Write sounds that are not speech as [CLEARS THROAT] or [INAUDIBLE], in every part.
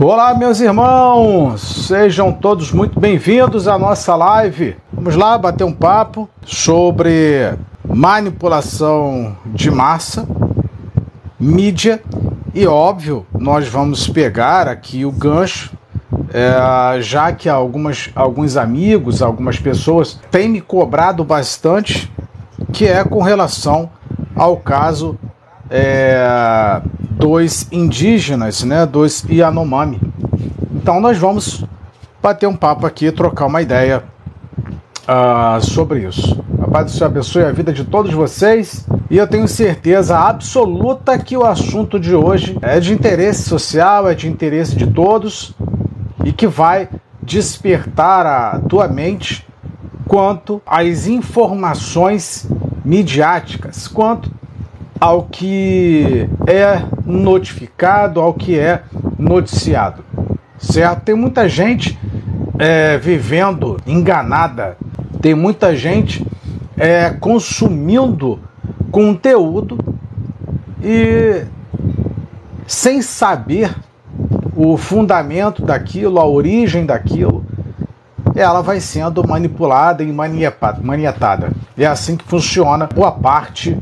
Olá, meus irmãos, sejam todos muito bem-vindos à nossa live. Vamos lá bater um papo sobre manipulação de massa, mídia e, óbvio, nós vamos pegar aqui o gancho, é, já que algumas, alguns amigos, algumas pessoas têm me cobrado bastante, que é com relação ao caso é, dos indígenas, né, dos Yanomami. Então nós vamos bater um papo aqui, trocar uma ideia uh, sobre isso. A paz do Senhor abençoe a vida de todos vocês e eu tenho certeza absoluta que o assunto de hoje é de interesse social, é de interesse de todos e que vai despertar a tua mente quanto às informações midiáticas, quanto ao que é notificado, ao que é noticiado. Certo? Tem muita gente é, vivendo enganada, tem muita gente é, consumindo conteúdo e sem saber o fundamento daquilo, a origem daquilo, ela vai sendo manipulada e maniatada. É assim que funciona boa parte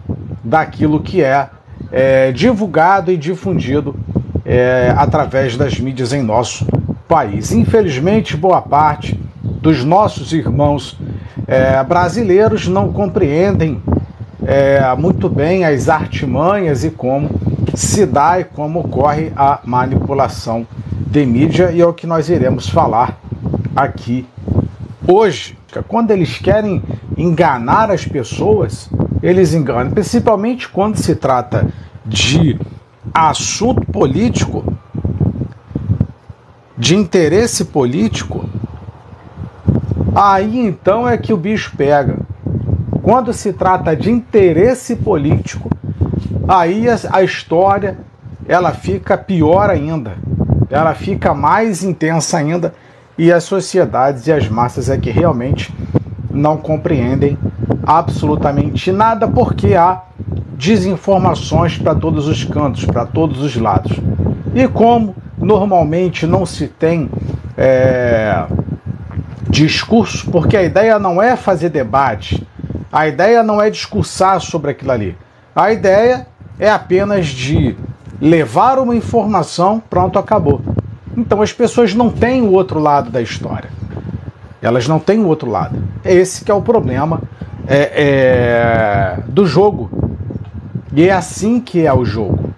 daquilo que é, é divulgado e difundido é, através das mídias em nosso país. Infelizmente, boa parte dos nossos irmãos é, brasileiros não compreendem é, muito bem as artimanhas e como se dá e como ocorre a manipulação de mídia, e é o que nós iremos falar aqui hoje. Quando eles querem enganar as pessoas, eles enganam, principalmente quando se trata de assunto político, de interesse político, aí então é que o bicho pega. Quando se trata de interesse político, aí a história ela fica pior ainda, ela fica mais intensa ainda e as sociedades e as massas é que realmente não compreendem absolutamente nada porque há desinformações para todos os cantos, para todos os lados. E como normalmente não se tem é, discurso, porque a ideia não é fazer debate, a ideia não é discursar sobre aquilo ali. A ideia é apenas de levar uma informação, pronto, acabou. Então as pessoas não têm o outro lado da história. Elas não têm o outro lado. É esse que é o problema é, é, do jogo. E é assim que é o jogo.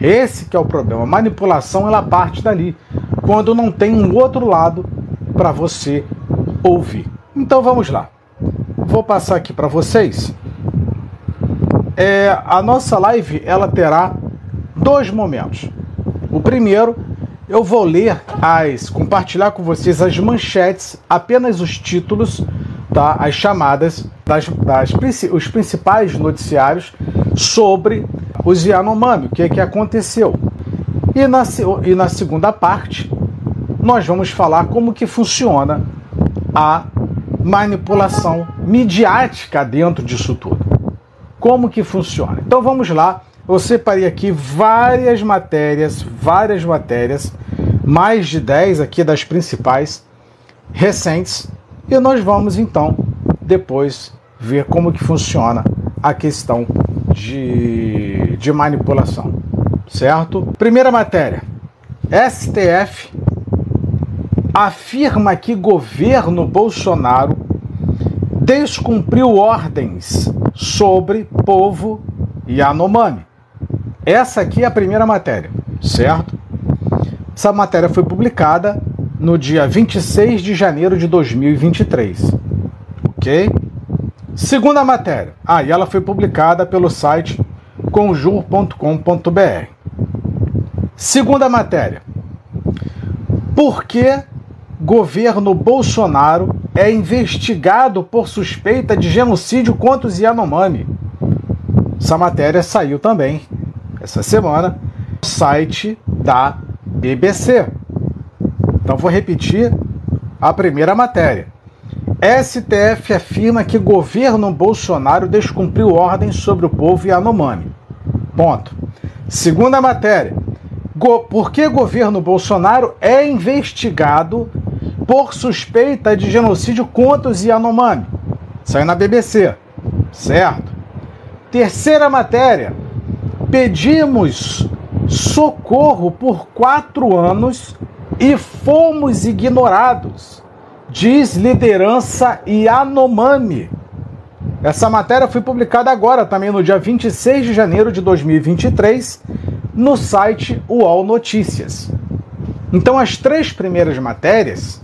Esse que é o problema. A manipulação ela parte dali, quando não tem um outro lado para você ouvir. Então vamos lá. Vou passar aqui para vocês. É, a nossa live ela terá dois momentos. O primeiro, eu vou ler as, compartilhar com vocês as manchetes, apenas os títulos tá, as chamadas das, das os principais noticiários sobre os Yanomami, o que, é que aconteceu. E na, e na segunda parte, nós vamos falar como que funciona a manipulação midiática dentro disso tudo. Como que funciona? Então vamos lá. Eu separei aqui várias matérias, várias matérias, mais de 10 aqui das principais recentes, e nós vamos então depois ver como que funciona a questão de, de manipulação, certo? Primeira matéria. STF afirma que governo Bolsonaro descumpriu ordens sobre povo Yanomami. Essa aqui é a primeira matéria, certo? Essa matéria foi publicada no dia 26 de janeiro de 2023. Ok? Segunda matéria. Ah, e ela foi publicada pelo site conjur.com.br. Segunda matéria. Por que governo Bolsonaro é investigado por suspeita de genocídio contra os Yanomami? Essa matéria saiu também essa semana no site da BBC. Então vou repetir a primeira matéria. STF afirma que governo Bolsonaro descumpriu ordens sobre o povo Yanomami. Ponto. Segunda matéria. Go por que governo Bolsonaro é investigado por suspeita de genocídio contra os Yanomami. Saiu na BBC, certo? Terceira matéria. Pedimos socorro por quatro anos e fomos ignorados, diz liderança Yanomami. Essa matéria foi publicada agora, também no dia 26 de janeiro de 2023, no site UOL Notícias. Então, as três primeiras matérias,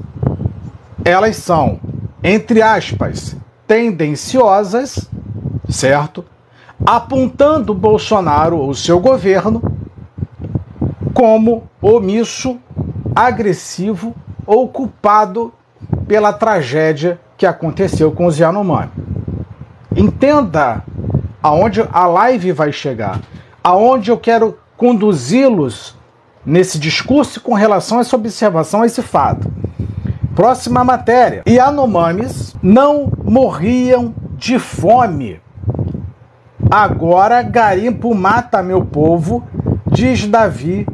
elas são, entre aspas, tendenciosas, certo? Apontando Bolsonaro ou seu governo como omisso, agressivo ou culpado pela tragédia que aconteceu com os Yanomami. Entenda aonde a live vai chegar, aonde eu quero conduzi-los nesse discurso com relação a essa observação, a esse fato. Próxima matéria. Yanomamis não morriam de fome. Agora garimpo mata meu povo, diz Davi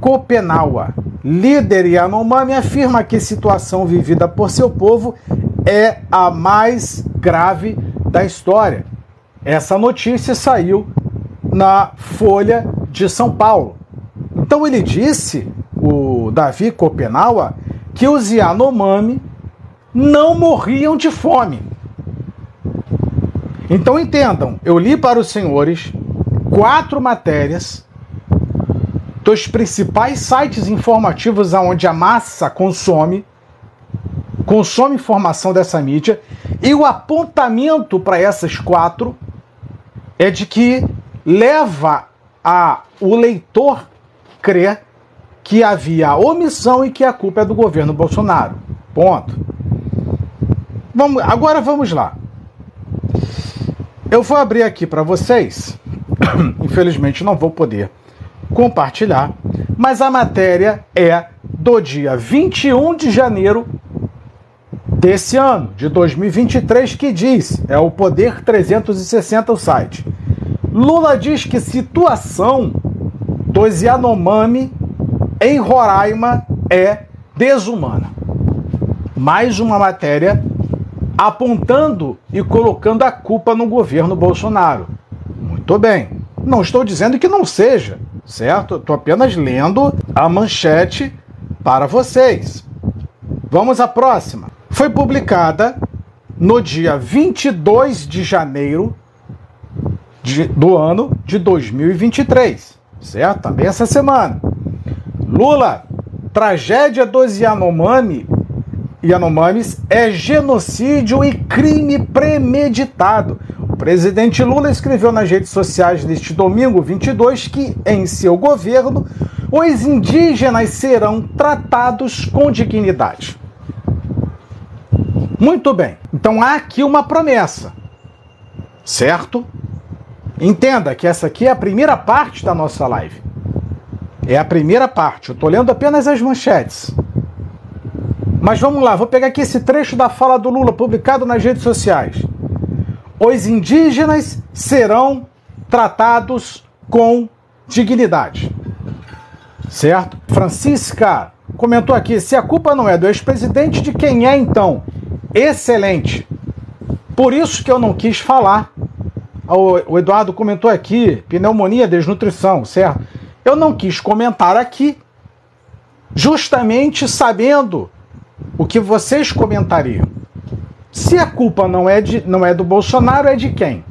Copenaua. Líder Yanomami afirma que a situação vivida por seu povo é a mais grave da história. Essa notícia saiu na Folha de São Paulo. Então ele disse, o Davi Copenaua, que os Yanomami não morriam de fome. Então entendam, eu li para os senhores quatro matérias dos principais sites informativos aonde a massa consome consome informação dessa mídia e o apontamento para essas quatro é de que leva a o leitor crer que havia omissão e que a culpa é do governo Bolsonaro. Ponto. Vamos, agora vamos lá. Eu vou abrir aqui para vocês. [COUGHS] Infelizmente não vou poder compartilhar, mas a matéria é do dia 21 de janeiro desse ano, de 2023, que diz, é o Poder 360 o site. Lula diz que situação dos Yanomami em Roraima é desumana. Mais uma matéria apontando e colocando a culpa no governo Bolsonaro. Muito bem. Não estou dizendo que não seja, certo? Estou apenas lendo a manchete para vocês. Vamos à próxima. Foi publicada no dia 22 de janeiro de, do ano de 2023, certo? Também essa semana. Lula, tragédia dos Yanomami, Yanomamis é genocídio e crime premeditado. O presidente Lula escreveu nas redes sociais neste domingo 22 que, em seu governo, os indígenas serão tratados com dignidade. Muito bem, então há aqui uma promessa, certo? Entenda que essa aqui é a primeira parte da nossa live. É a primeira parte. Eu estou lendo apenas as manchetes. Mas vamos lá, vou pegar aqui esse trecho da fala do Lula publicado nas redes sociais. Os indígenas serão tratados com dignidade. Certo? Francisca comentou aqui: se a culpa não é do ex-presidente, de quem é então? Excelente. Por isso que eu não quis falar. O Eduardo comentou aqui: pneumonia, desnutrição, certo? Eu não quis comentar aqui, justamente sabendo o que vocês comentariam. Se a culpa não é, de, não é do Bolsonaro, é de quem?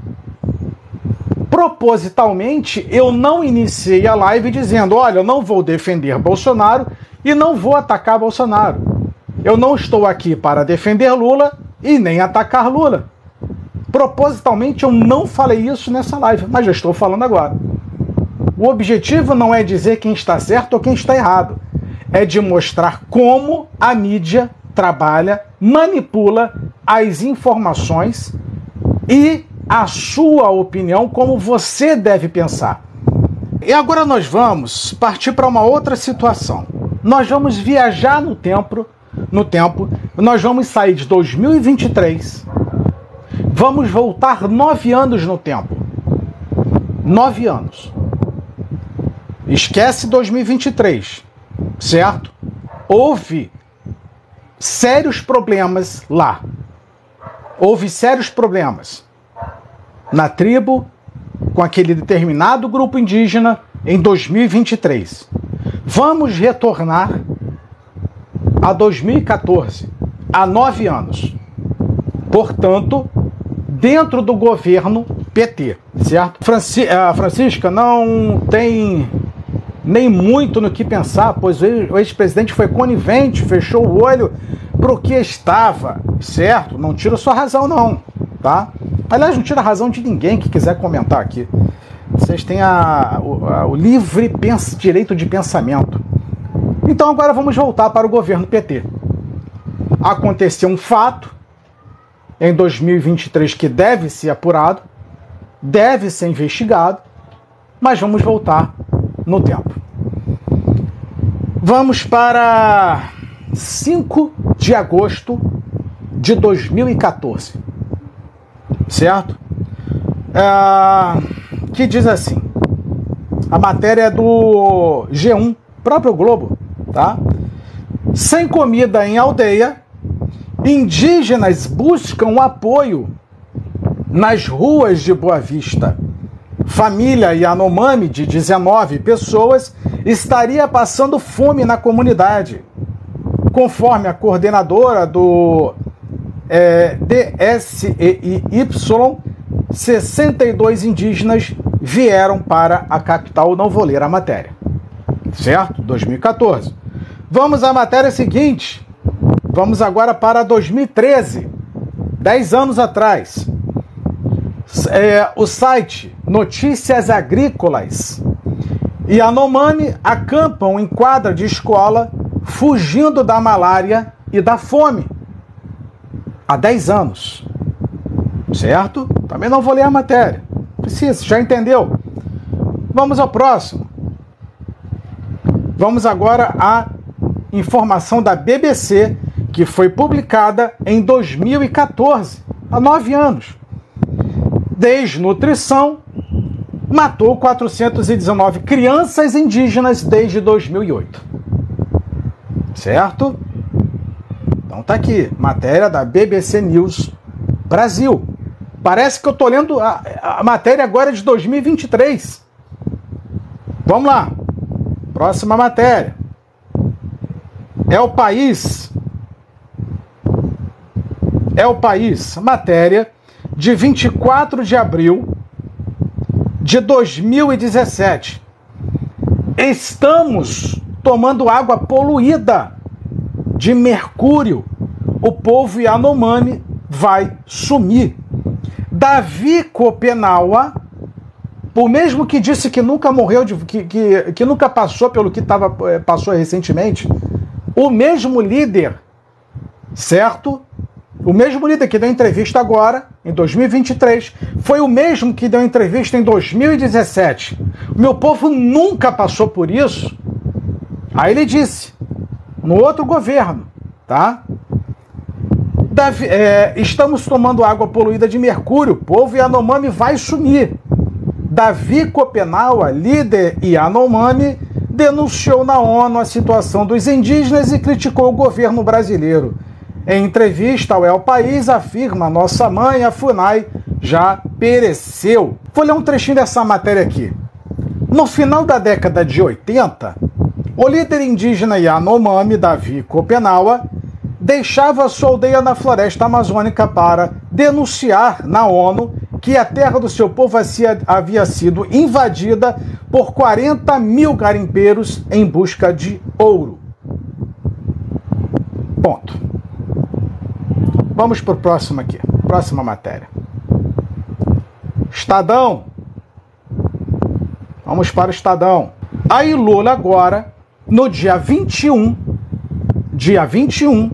Propositalmente, eu não iniciei a live dizendo: olha, eu não vou defender Bolsonaro e não vou atacar Bolsonaro. Eu não estou aqui para defender Lula e nem atacar Lula. Propositalmente, eu não falei isso nessa live, mas já estou falando agora. O objetivo não é dizer quem está certo ou quem está errado, é de mostrar como a mídia trabalha, manipula as informações e a sua opinião, como você deve pensar. E agora nós vamos partir para uma outra situação. Nós vamos viajar no tempo, no tempo, nós vamos sair de 2023, vamos voltar nove anos no tempo. Nove anos. Esquece 2023, certo? Houve sérios problemas lá. Houve sérios problemas na tribo com aquele determinado grupo indígena em 2023. Vamos retornar a 2014, há nove anos. Portanto, dentro do governo PT, certo? Franci a Francisca não tem nem muito no que pensar, pois o ex-presidente foi conivente, fechou o olho para o que estava, certo? Não tira sua razão, não, tá? Aliás, não tira a razão de ninguém que quiser comentar aqui. Vocês têm a, o, a, o livre direito de pensamento. Então agora vamos voltar para o governo PT. Aconteceu um fato em 2023 que deve ser apurado, deve ser investigado, mas vamos voltar no tempo. Vamos para 5 de agosto de 2014, certo? É, que diz assim: a matéria é do G1, próprio Globo, tá? Sem comida em aldeia, indígenas buscam apoio nas ruas de Boa Vista. Família Yanomami, de 19 pessoas, estaria passando fome na comunidade. Conforme a coordenadora do é, DSEIY, 62 indígenas vieram para a capital. Não vou ler a matéria. Certo? 2014. Vamos à matéria seguinte. Vamos agora para 2013, 10 anos atrás. É, o site Notícias Agrícolas e Anomami acampam em quadra de escola fugindo da malária e da fome. Há 10 anos. Certo? Também não vou ler a matéria. Precisa, já entendeu? Vamos ao próximo. Vamos agora à informação da BBC que foi publicada em 2014, há nove anos. Desnutrição matou 419 crianças indígenas desde 2008. Certo? Então tá aqui, matéria da BBC News Brasil. Parece que eu tô lendo a, a matéria agora de 2023. Vamos lá. Próxima matéria. É o país é o país. Matéria de 24 de abril de 2017. Estamos tomando água poluída de mercúrio. O povo Yanomami vai sumir. Davi Copenaua, o mesmo que disse que nunca morreu, de, que, que, que nunca passou pelo que tava, eh, passou recentemente, o mesmo líder, certo? O mesmo líder que deu entrevista agora, em 2023, foi o mesmo que deu entrevista em 2017. O meu povo nunca passou por isso. Aí ele disse, no outro governo, tá? Davi, é, estamos tomando água poluída de mercúrio, o povo Yanomami vai sumir. Davi Copenaua, líder Yanomami, denunciou na ONU a situação dos indígenas e criticou o governo brasileiro. Em entrevista ao El País, afirma nossa mãe, a FUNAI, já pereceu. Vou ler um trechinho dessa matéria aqui. No final da década de 80, o líder indígena Yanomami, Davi Copenaua, deixava sua aldeia na floresta amazônica para denunciar na ONU que a terra do seu povo havia sido invadida por 40 mil garimpeiros em busca de ouro. Ponto. Vamos para o próximo aqui. Próxima matéria. Estadão. Vamos para o Estadão. Aí Lula agora, no dia 21, dia 21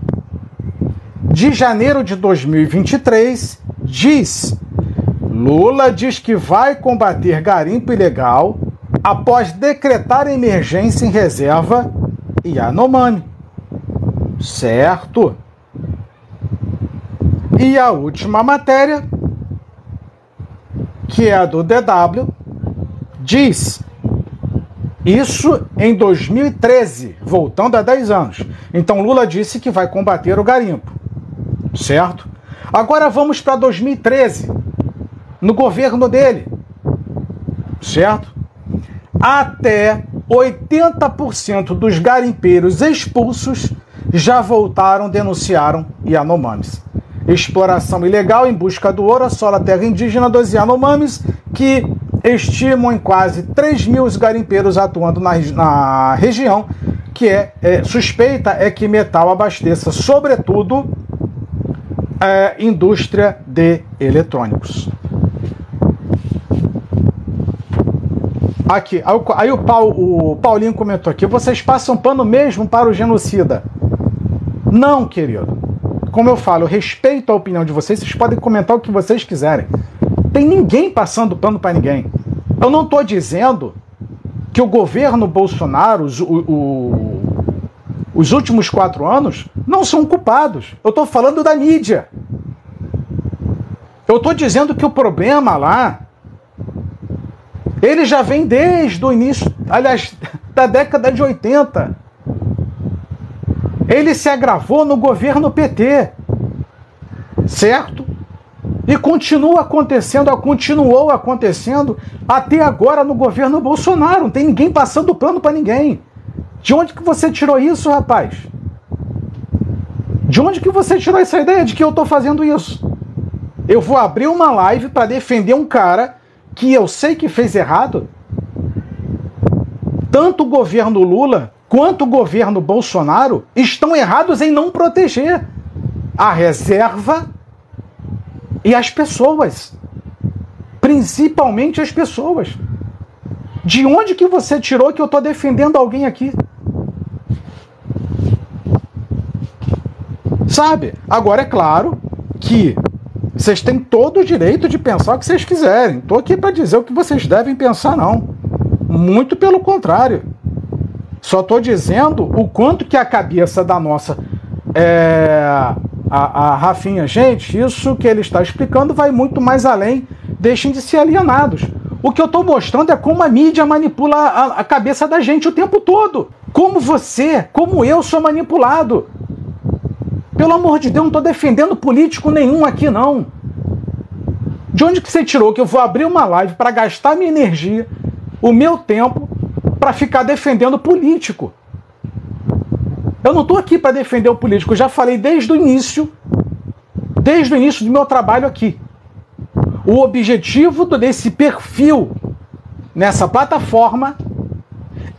de janeiro de 2023, diz: Lula diz que vai combater garimpo ilegal após decretar emergência em reserva Yanomami. Certo? E a última matéria, que é a do DW, diz: Isso em 2013, voltando a 10 anos. Então Lula disse que vai combater o garimpo, certo? Agora vamos para 2013, no governo dele, certo? Até 80% dos garimpeiros expulsos já voltaram, denunciaram Yanomamis. Exploração ilegal em busca do ouro assola a terra indígena dos Yanomamis, que estimam em quase 3 mil os garimpeiros atuando na, na região, que é, é, suspeita é que metal abasteça, sobretudo, é, indústria de eletrônicos. Aqui, aí, o, o Paulinho comentou aqui: vocês passam pano mesmo para o genocida? Não, querido. Como eu falo, eu respeito a opinião de vocês, vocês podem comentar o que vocês quiserem. Tem ninguém passando pano para ninguém. Eu não estou dizendo que o governo Bolsonaro, os, o, o, os últimos quatro anos, não são culpados. Eu estou falando da mídia. Eu estou dizendo que o problema lá, ele já vem desde o início, aliás, [LAUGHS] da década de 80. Ele se agravou no governo PT. Certo? E continua acontecendo, continuou acontecendo até agora no governo Bolsonaro. Não tem ninguém passando pano para ninguém. De onde que você tirou isso, rapaz? De onde que você tirou essa ideia de que eu estou fazendo isso? Eu vou abrir uma live para defender um cara que eu sei que fez errado. Tanto o governo Lula quanto o governo Bolsonaro estão errados em não proteger a reserva e as pessoas. Principalmente as pessoas. De onde que você tirou que eu estou defendendo alguém aqui? Sabe? Agora é claro que vocês têm todo o direito de pensar o que vocês quiserem. Estou aqui para dizer o que vocês devem pensar, não. Muito pelo contrário. Só estou dizendo o quanto que a cabeça da nossa é, a, a Rafinha, gente, isso que ele está explicando vai muito mais além. Deixem de ser alienados. O que eu estou mostrando é como a mídia manipula a, a cabeça da gente o tempo todo. Como você, como eu sou manipulado. Pelo amor de Deus, não estou defendendo político nenhum aqui, não. De onde que você tirou que eu vou abrir uma live para gastar minha energia, o meu tempo, para ficar defendendo político? Eu não estou aqui para defender o político, eu já falei desde o início, desde o início do meu trabalho aqui. O objetivo desse perfil nessa plataforma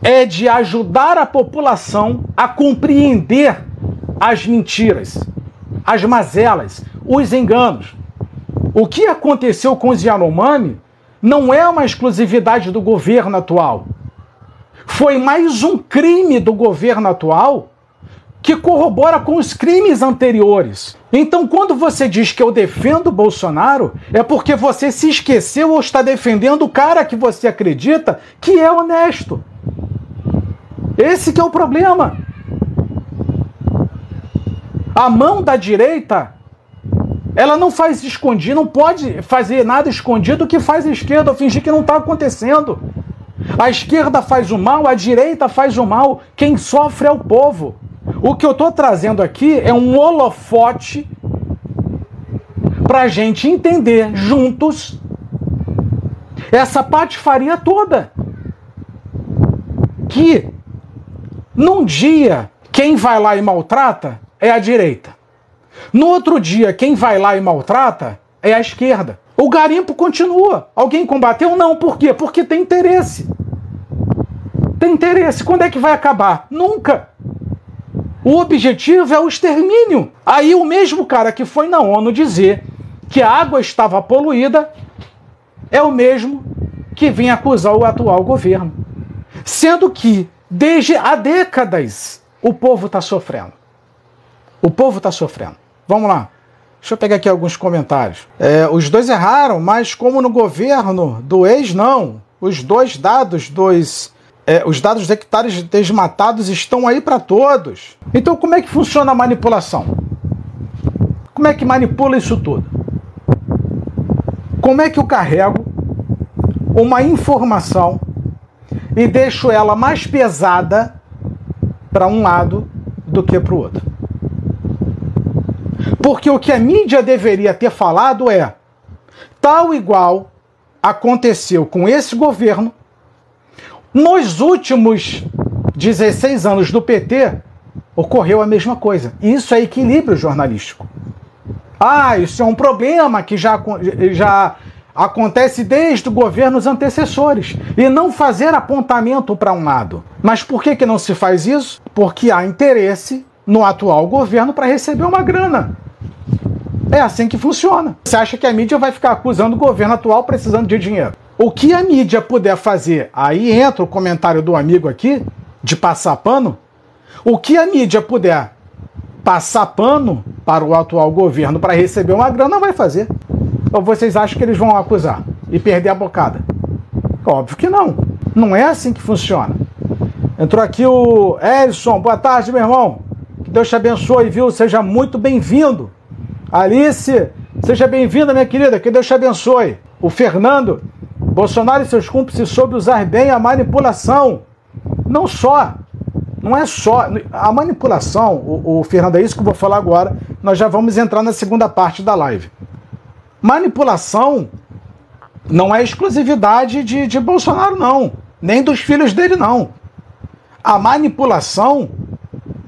é de ajudar a população a compreender as mentiras, as mazelas, os enganos. O que aconteceu com os Yanomami não é uma exclusividade do governo atual. Foi mais um crime do governo atual que corrobora com os crimes anteriores. Então, quando você diz que eu defendo Bolsonaro, é porque você se esqueceu ou está defendendo o cara que você acredita que é honesto. Esse que é o problema. A mão da direita, ela não faz escondido, não pode fazer nada escondido que faz a esquerda, ou fingir que não está acontecendo. A esquerda faz o mal, a direita faz o mal. Quem sofre é o povo. O que eu estou trazendo aqui é um holofote para a gente entender juntos essa patifaria toda. Que num dia quem vai lá e maltrata é a direita. No outro dia, quem vai lá e maltrata é a esquerda. O garimpo continua. Alguém combateu? Não. Por quê? Porque tem interesse. Tem interesse. Quando é que vai acabar? Nunca. O objetivo é o extermínio. Aí o mesmo cara que foi na ONU dizer que a água estava poluída é o mesmo que vem acusar o atual governo. Sendo que, desde há décadas, o povo está sofrendo. O povo está sofrendo. Vamos lá. Deixa eu pegar aqui alguns comentários. É, os dois erraram, mas como no governo do ex, não. Os dois dados dos é, os dados de hectares desmatados estão aí para todos. Então, como é que funciona a manipulação? Como é que manipula isso tudo? Como é que eu carrego uma informação e deixo ela mais pesada para um lado do que para o outro. Porque o que a mídia deveria ter falado é tal igual aconteceu com esse governo nos últimos 16 anos do PT ocorreu a mesma coisa. Isso é equilíbrio jornalístico. Ah, isso é um problema que já, já acontece desde governos antecessores. E não fazer apontamento para um lado. Mas por que, que não se faz isso? Porque há interesse no atual governo para receber uma grana. É assim que funciona. Você acha que a mídia vai ficar acusando o governo atual precisando de dinheiro? O que a mídia puder fazer, aí entra o comentário do amigo aqui, de passar pano. O que a mídia puder passar pano para o atual governo para receber uma grana, vai fazer. Ou vocês acham que eles vão acusar e perder a bocada? Óbvio que não. Não é assim que funciona. Entrou aqui o Elson. Boa tarde, meu irmão. Que Deus te abençoe, viu? Seja muito bem-vindo. Alice, seja bem-vinda, minha querida. Que Deus te abençoe. O Fernando. Bolsonaro e seus cúmplices soube usar bem a manipulação. Não só. Não é só. A manipulação, o, o Fernando, é isso que eu vou falar agora. Nós já vamos entrar na segunda parte da live. Manipulação não é exclusividade de, de Bolsonaro, não. Nem dos filhos dele, não. A manipulação,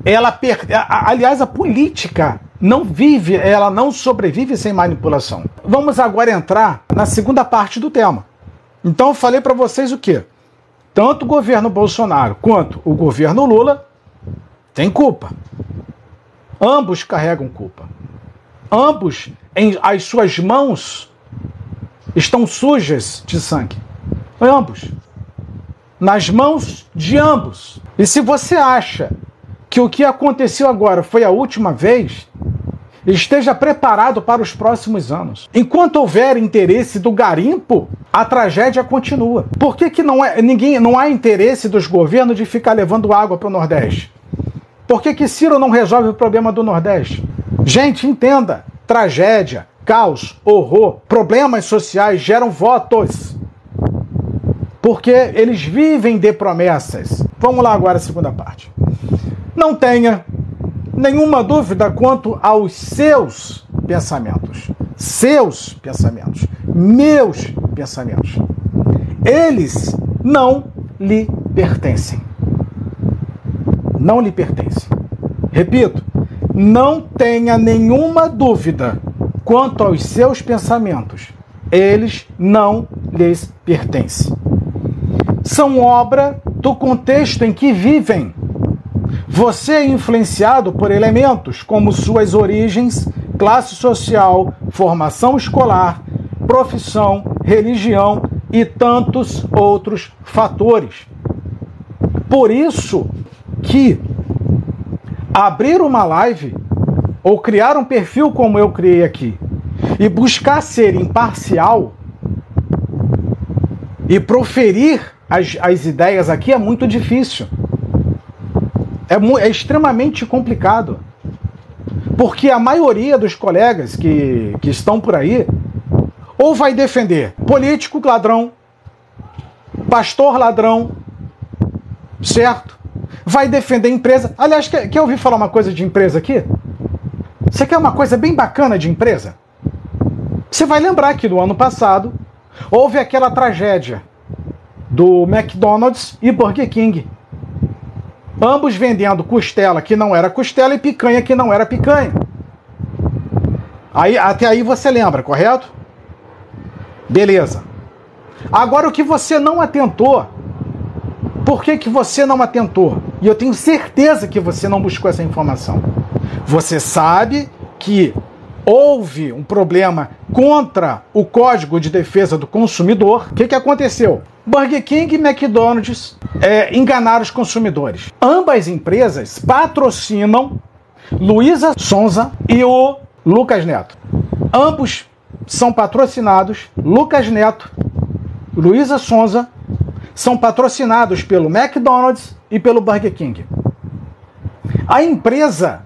ela per... aliás, a política não vive, ela não sobrevive sem manipulação. Vamos agora entrar na segunda parte do tema. Então eu falei para vocês o quê? Tanto o governo Bolsonaro quanto o governo Lula têm culpa. Ambos carregam culpa. Ambos em as suas mãos estão sujas de sangue. Ambos. Nas mãos de ambos. E se você acha que o que aconteceu agora foi a última vez, esteja preparado para os próximos anos. Enquanto houver interesse do garimpo, a tragédia continua. Por que, que não, é, ninguém, não há interesse dos governos de ficar levando água para o Nordeste? Por que, que Ciro não resolve o problema do Nordeste? Gente, entenda: tragédia, caos, horror, problemas sociais geram votos. Porque eles vivem de promessas. Vamos lá agora a segunda parte. Não tenha nenhuma dúvida quanto aos seus pensamentos. Seus pensamentos. Meus pensamentos. Eles não lhe pertencem. Não lhe pertencem. Repito, não tenha nenhuma dúvida quanto aos seus pensamentos. Eles não lhes pertencem. São obra do contexto em que vivem. Você é influenciado por elementos como suas origens, classe social, formação escolar, profissão, religião e tantos outros fatores. Por isso que abrir uma live ou criar um perfil como eu criei aqui e buscar ser imparcial e proferir as, as ideias aqui é muito difícil. É, é extremamente complicado. Porque a maioria dos colegas que, que estão por aí ou vai defender político ladrão, pastor ladrão, certo? vai defender empresa. Aliás, quer, quer ouvir falar uma coisa de empresa aqui? Você quer uma coisa bem bacana de empresa? Você vai lembrar que no ano passado houve aquela tragédia do McDonald's e Burger King. Ambos vendendo costela que não era costela e picanha que não era picanha. Aí, até aí você lembra, correto? Beleza. Agora o que você não atentou por que, que você não atentou? E eu tenho certeza que você não buscou essa informação. Você sabe que houve um problema contra o Código de Defesa do Consumidor. O que, que aconteceu? Burger King e McDonald's é, enganaram os consumidores. Ambas empresas patrocinam Luísa Sonza e o Lucas Neto. Ambos são patrocinados Lucas Neto, Luísa Sonza são patrocinados pelo McDonald's e pelo Burger King. A empresa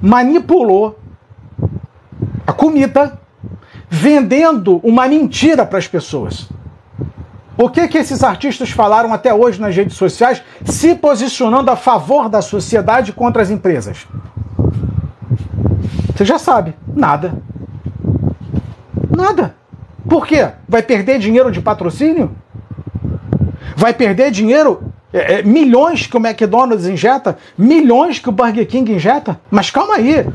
manipulou a comida vendendo uma mentira para as pessoas. O que que esses artistas falaram até hoje nas redes sociais, se posicionando a favor da sociedade contra as empresas? Você já sabe, nada. Nada. Por quê? Vai perder dinheiro de patrocínio? Vai perder dinheiro é, é, milhões que o McDonald's injeta, milhões que o Burger King injeta. Mas calma aí.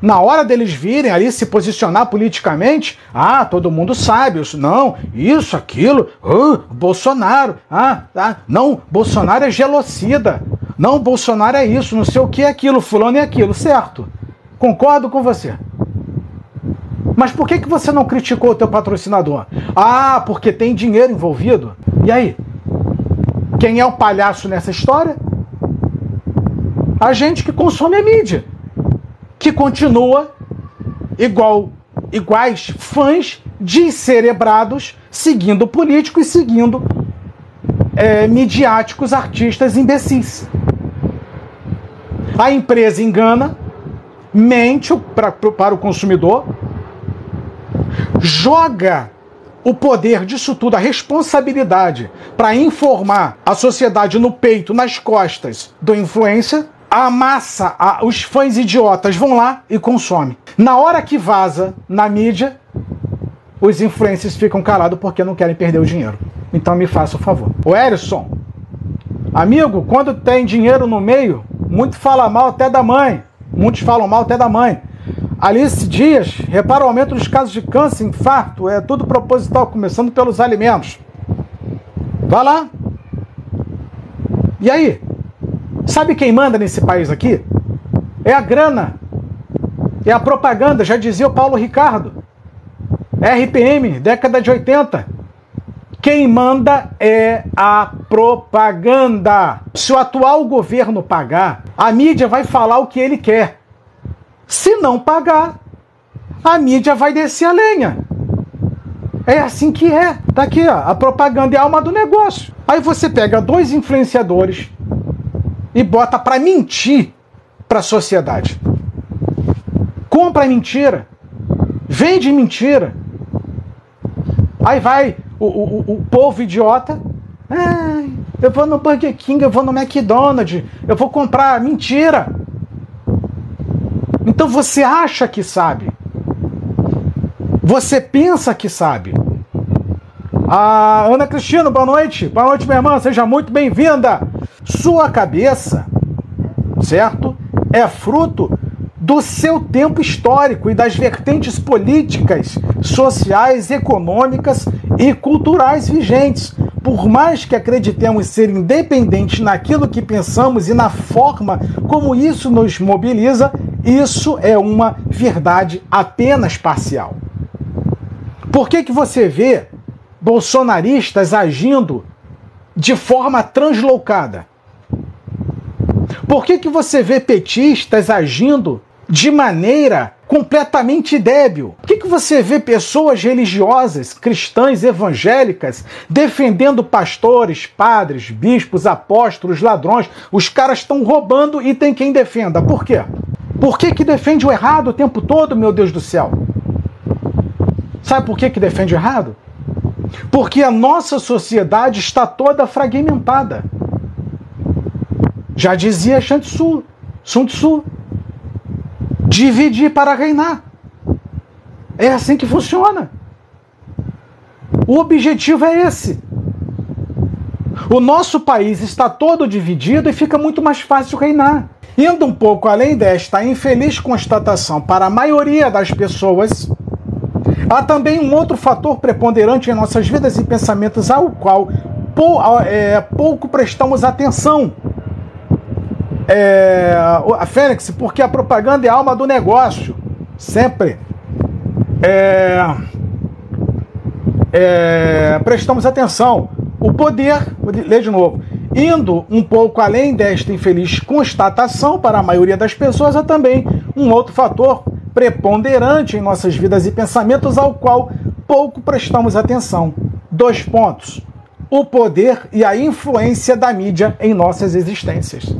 Na hora deles virem ali se posicionar politicamente, ah, todo mundo sabe, isso, não, isso, aquilo, uh, Bolsonaro, ah, ah, não, Bolsonaro é gelocida, não, Bolsonaro é isso, não sei o que é aquilo, fulano é aquilo, certo? Concordo com você. Mas por que, que você não criticou o teu patrocinador? Ah, porque tem dinheiro envolvido. E aí? Quem é o palhaço nessa história? A gente que consome a mídia, que continua igual, iguais fãs descerebrados, seguindo político e seguindo é, midiáticos artistas imbecis. A empresa engana, mente pra, para o consumidor, joga o poder disso tudo, a responsabilidade para informar a sociedade no peito, nas costas do influencer, a massa, a, os fãs idiotas vão lá e consomem. Na hora que vaza na mídia, os influencers ficam calados porque não querem perder o dinheiro. Então me faça o favor. O Erison, amigo, quando tem dinheiro no meio, muito fala mal até da mãe. Muitos falam mal até da mãe. Alice Dias, repara o aumento dos casos de câncer, infarto, é tudo proposital, começando pelos alimentos. Vá lá. E aí? Sabe quem manda nesse país aqui? É a grana. É a propaganda, já dizia o Paulo Ricardo. RPM, década de 80. Quem manda é a propaganda. Se o atual governo pagar, a mídia vai falar o que ele quer. Se não pagar, a mídia vai descer a lenha. É assim que é. Tá aqui, ó, a propaganda é a alma do negócio. Aí você pega dois influenciadores e bota para mentir para a sociedade. Compra mentira, vende mentira. Aí vai o, o, o povo idiota. Eu vou no Burger King, eu vou no McDonald's, eu vou comprar mentira. Então você acha que sabe. Você pensa que sabe. Ah, Ana Cristina, boa noite. Boa noite, minha irmã. Seja muito bem-vinda. Sua cabeça, certo? É fruto do seu tempo histórico e das vertentes políticas, sociais, econômicas e culturais vigentes. Por mais que acreditemos ser independentes naquilo que pensamos e na forma como isso nos mobiliza, isso é uma verdade apenas parcial. Por que, que você vê bolsonaristas agindo de forma translocada? Por que, que você vê petistas agindo de maneira completamente débil? Por que, que você vê pessoas religiosas, cristãs, evangélicas, defendendo pastores, padres, bispos, apóstolos, ladrões? Os caras estão roubando e tem quem defenda. Por quê? Por que, que defende o errado o tempo todo, meu Deus do céu? Sabe por que, que defende o errado? Porque a nossa sociedade está toda fragmentada. Já dizia Sun Tzu, Sun Tzu. Dividir para reinar. É assim que funciona. O objetivo é esse. O nosso país está todo dividido e fica muito mais fácil reinar. Indo um pouco além desta infeliz constatação para a maioria das pessoas, há também um outro fator preponderante em nossas vidas e pensamentos ao qual pou, é, pouco prestamos atenção. É, a Fênix, porque a propaganda é a alma do negócio. Sempre. É, é, prestamos atenção. O poder, vou ler de novo. Indo um pouco além desta infeliz constatação, para a maioria das pessoas, há também um outro fator preponderante em nossas vidas e pensamentos ao qual pouco prestamos atenção. Dois pontos: o poder e a influência da mídia em nossas existências.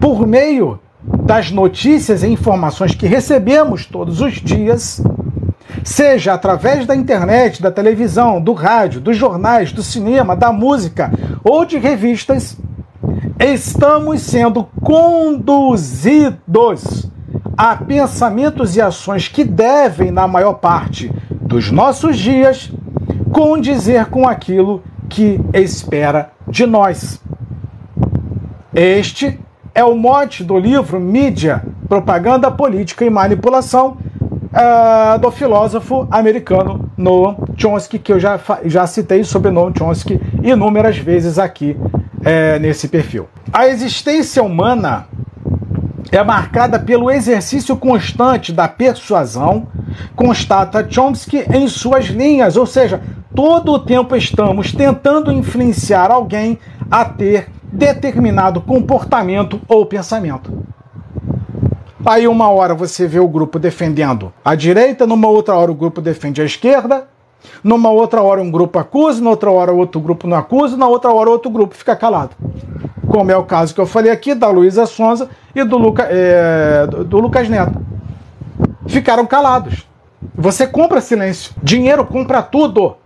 Por meio das notícias e informações que recebemos todos os dias, seja através da internet, da televisão, do rádio, dos jornais, do cinema, da música ou de revistas, estamos sendo conduzidos a pensamentos e ações que devem, na maior parte dos nossos dias, condizer com aquilo que espera de nós. Este é o mote do livro Mídia, Propaganda Política e Manipulação uh, do filósofo americano Noam Chomsky, que eu já, já citei sobre Noam Chomsky inúmeras vezes aqui é, nesse perfil. A existência humana é marcada pelo exercício constante da persuasão, constata Chomsky em suas linhas, ou seja, todo o tempo estamos tentando influenciar alguém a ter determinado comportamento ou pensamento. Aí uma hora você vê o grupo defendendo a direita, numa outra hora o grupo defende a esquerda, numa outra hora um grupo acusa, na outra hora outro grupo não acusa, na outra hora outro grupo fica calado. Como é o caso que eu falei aqui da Luísa Sonza e do, Luca, é, do Lucas Neto. Ficaram calados. Você compra silêncio. Dinheiro compra tudo.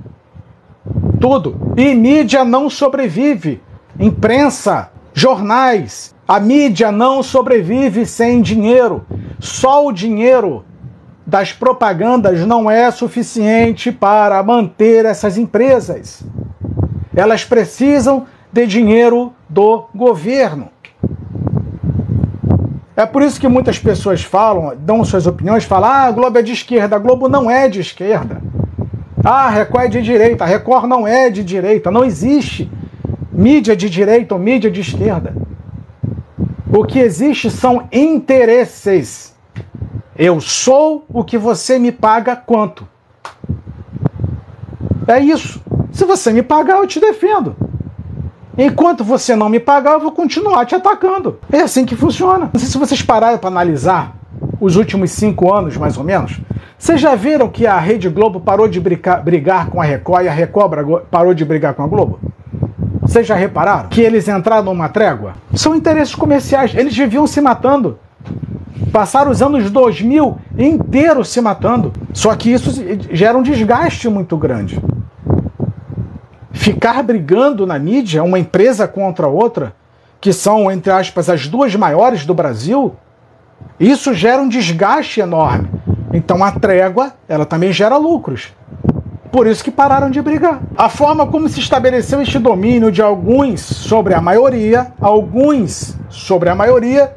Tudo. E mídia não sobrevive. Imprensa, jornais. A mídia não sobrevive sem dinheiro. Só o dinheiro das propagandas não é suficiente para manter essas empresas. Elas precisam de dinheiro do governo. É por isso que muitas pessoas falam, dão suas opiniões, falam: ah, a Globo é de esquerda. A Globo não é de esquerda. Ah, a Record é de direita. A Record não é de direita. Não existe mídia de direita ou mídia de esquerda. O que existe são interesses. Eu sou o que você me paga quanto. É isso. Se você me pagar, eu te defendo. Enquanto você não me pagar, eu vou continuar te atacando. É assim que funciona. Não sei se vocês pararam para analisar os últimos cinco anos, mais ou menos. Vocês já viram que a Rede Globo parou de brigar, brigar com a Record e a Record parou de brigar com a Globo? Vocês já repararam que eles entraram numa trégua? São interesses comerciais. Eles viviam se matando. Passaram os anos 2000 inteiros se matando. Só que isso gera um desgaste muito grande ficar brigando na mídia, uma empresa contra outra, que são, entre aspas, as duas maiores do Brasil, isso gera um desgaste enorme. Então a trégua, ela também gera lucros. Por isso que pararam de brigar. A forma como se estabeleceu este domínio de alguns sobre a maioria, alguns sobre a maioria,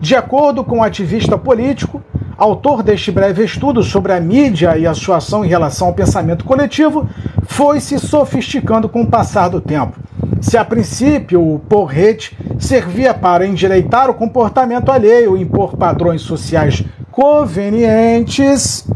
de acordo com o um ativista político, autor deste breve estudo sobre a mídia e a sua ação em relação ao pensamento coletivo, foi se sofisticando com o passar do tempo. Se a princípio o porrete servia para endireitar o comportamento alheio, impor padrões sociais convenientes,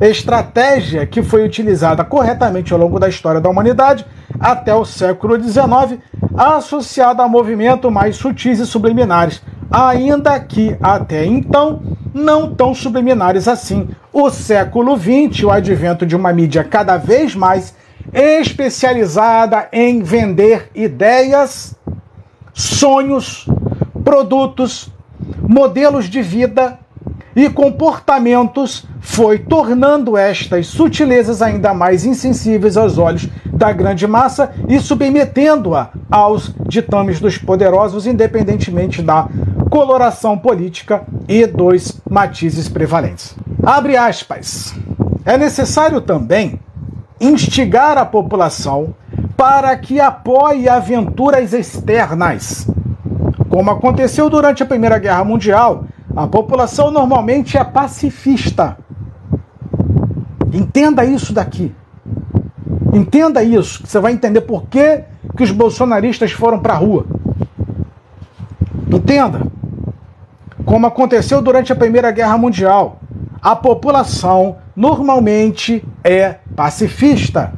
estratégia que foi utilizada corretamente ao longo da história da humanidade até o século XIX, associada a movimentos mais sutis e subliminares, ainda que até então não tão subliminares assim. O século XX, o advento de uma mídia cada vez mais especializada em vender ideias, sonhos, produtos, modelos de vida e comportamentos foi tornando estas sutilezas ainda mais insensíveis aos olhos da grande massa e submetendo-a aos ditames dos poderosos, independentemente da coloração política e dos matizes prevalentes. Abre aspas. É necessário também instigar a população para que apoie aventuras externas. Como aconteceu durante a Primeira Guerra Mundial, a população normalmente é pacifista. Entenda isso daqui. Entenda isso, você vai entender por que, que os bolsonaristas foram para a rua. Entenda. Como aconteceu durante a Primeira Guerra Mundial, a população normalmente é pacifista.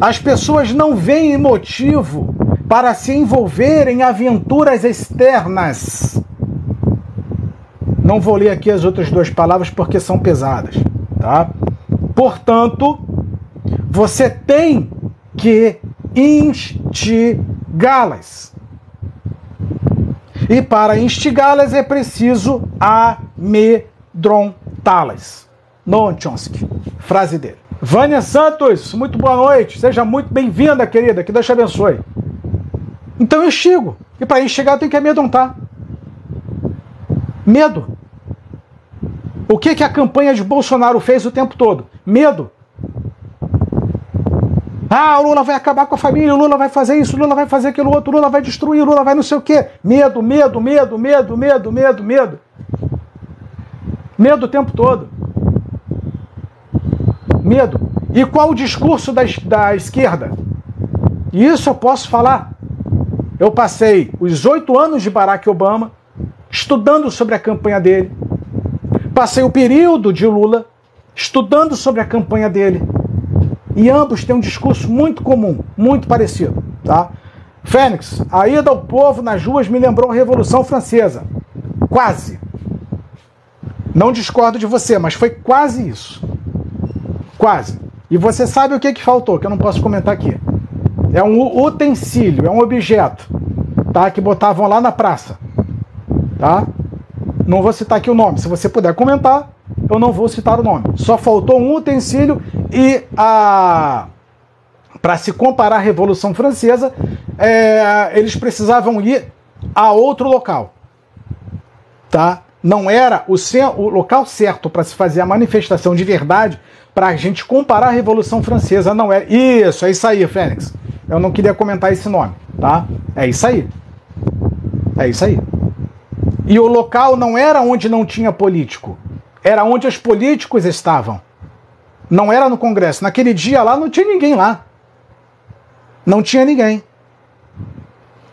As pessoas não veem motivo para se envolver em aventuras externas. Não vou ler aqui as outras duas palavras porque são pesadas, tá? Portanto, você tem que instigá-las. E para instigá-las é preciso amedrontá-las. Noam Chomsky. Frase dele. Vânia Santos, muito boa noite. Seja muito bem-vinda, querida. Que Deus te abençoe. Então eu chego. E para enxergar eu tenho que amedrontar. Medo. O que, que a campanha de Bolsonaro fez o tempo todo? Medo. Ah, o Lula vai acabar com a família, o Lula vai fazer isso, o Lula vai fazer aquilo outro, o Lula vai destruir, o Lula vai não sei o quê. Medo, medo, medo, medo, medo, medo, medo. Medo o tempo todo. Medo. E qual o discurso da, da esquerda? Isso eu posso falar. Eu passei os oito anos de Barack Obama estudando sobre a campanha dele. Passei o período de Lula estudando sobre a campanha dele. E ambos têm um discurso muito comum, muito parecido. Tá? Fênix, a ida ao povo nas ruas me lembrou a Revolução Francesa. Quase. Não discordo de você, mas foi quase isso. Quase. E você sabe o que, que faltou, que eu não posso comentar aqui. É um utensílio, é um objeto, tá? Que botavam lá na praça, tá? Não vou citar aqui o nome. Se você puder comentar, eu não vou citar o nome. Só faltou um utensílio e a para se comparar à Revolução Francesa, é, eles precisavam ir a outro local, tá? Não era o, o local certo para se fazer a manifestação de verdade para a gente comparar a Revolução Francesa, não era. Isso, é isso aí, Fênix. Eu não queria comentar esse nome, tá? É isso aí. É isso aí. E o local não era onde não tinha político, era onde os políticos estavam. Não era no Congresso. Naquele dia lá não tinha ninguém lá. Não tinha ninguém.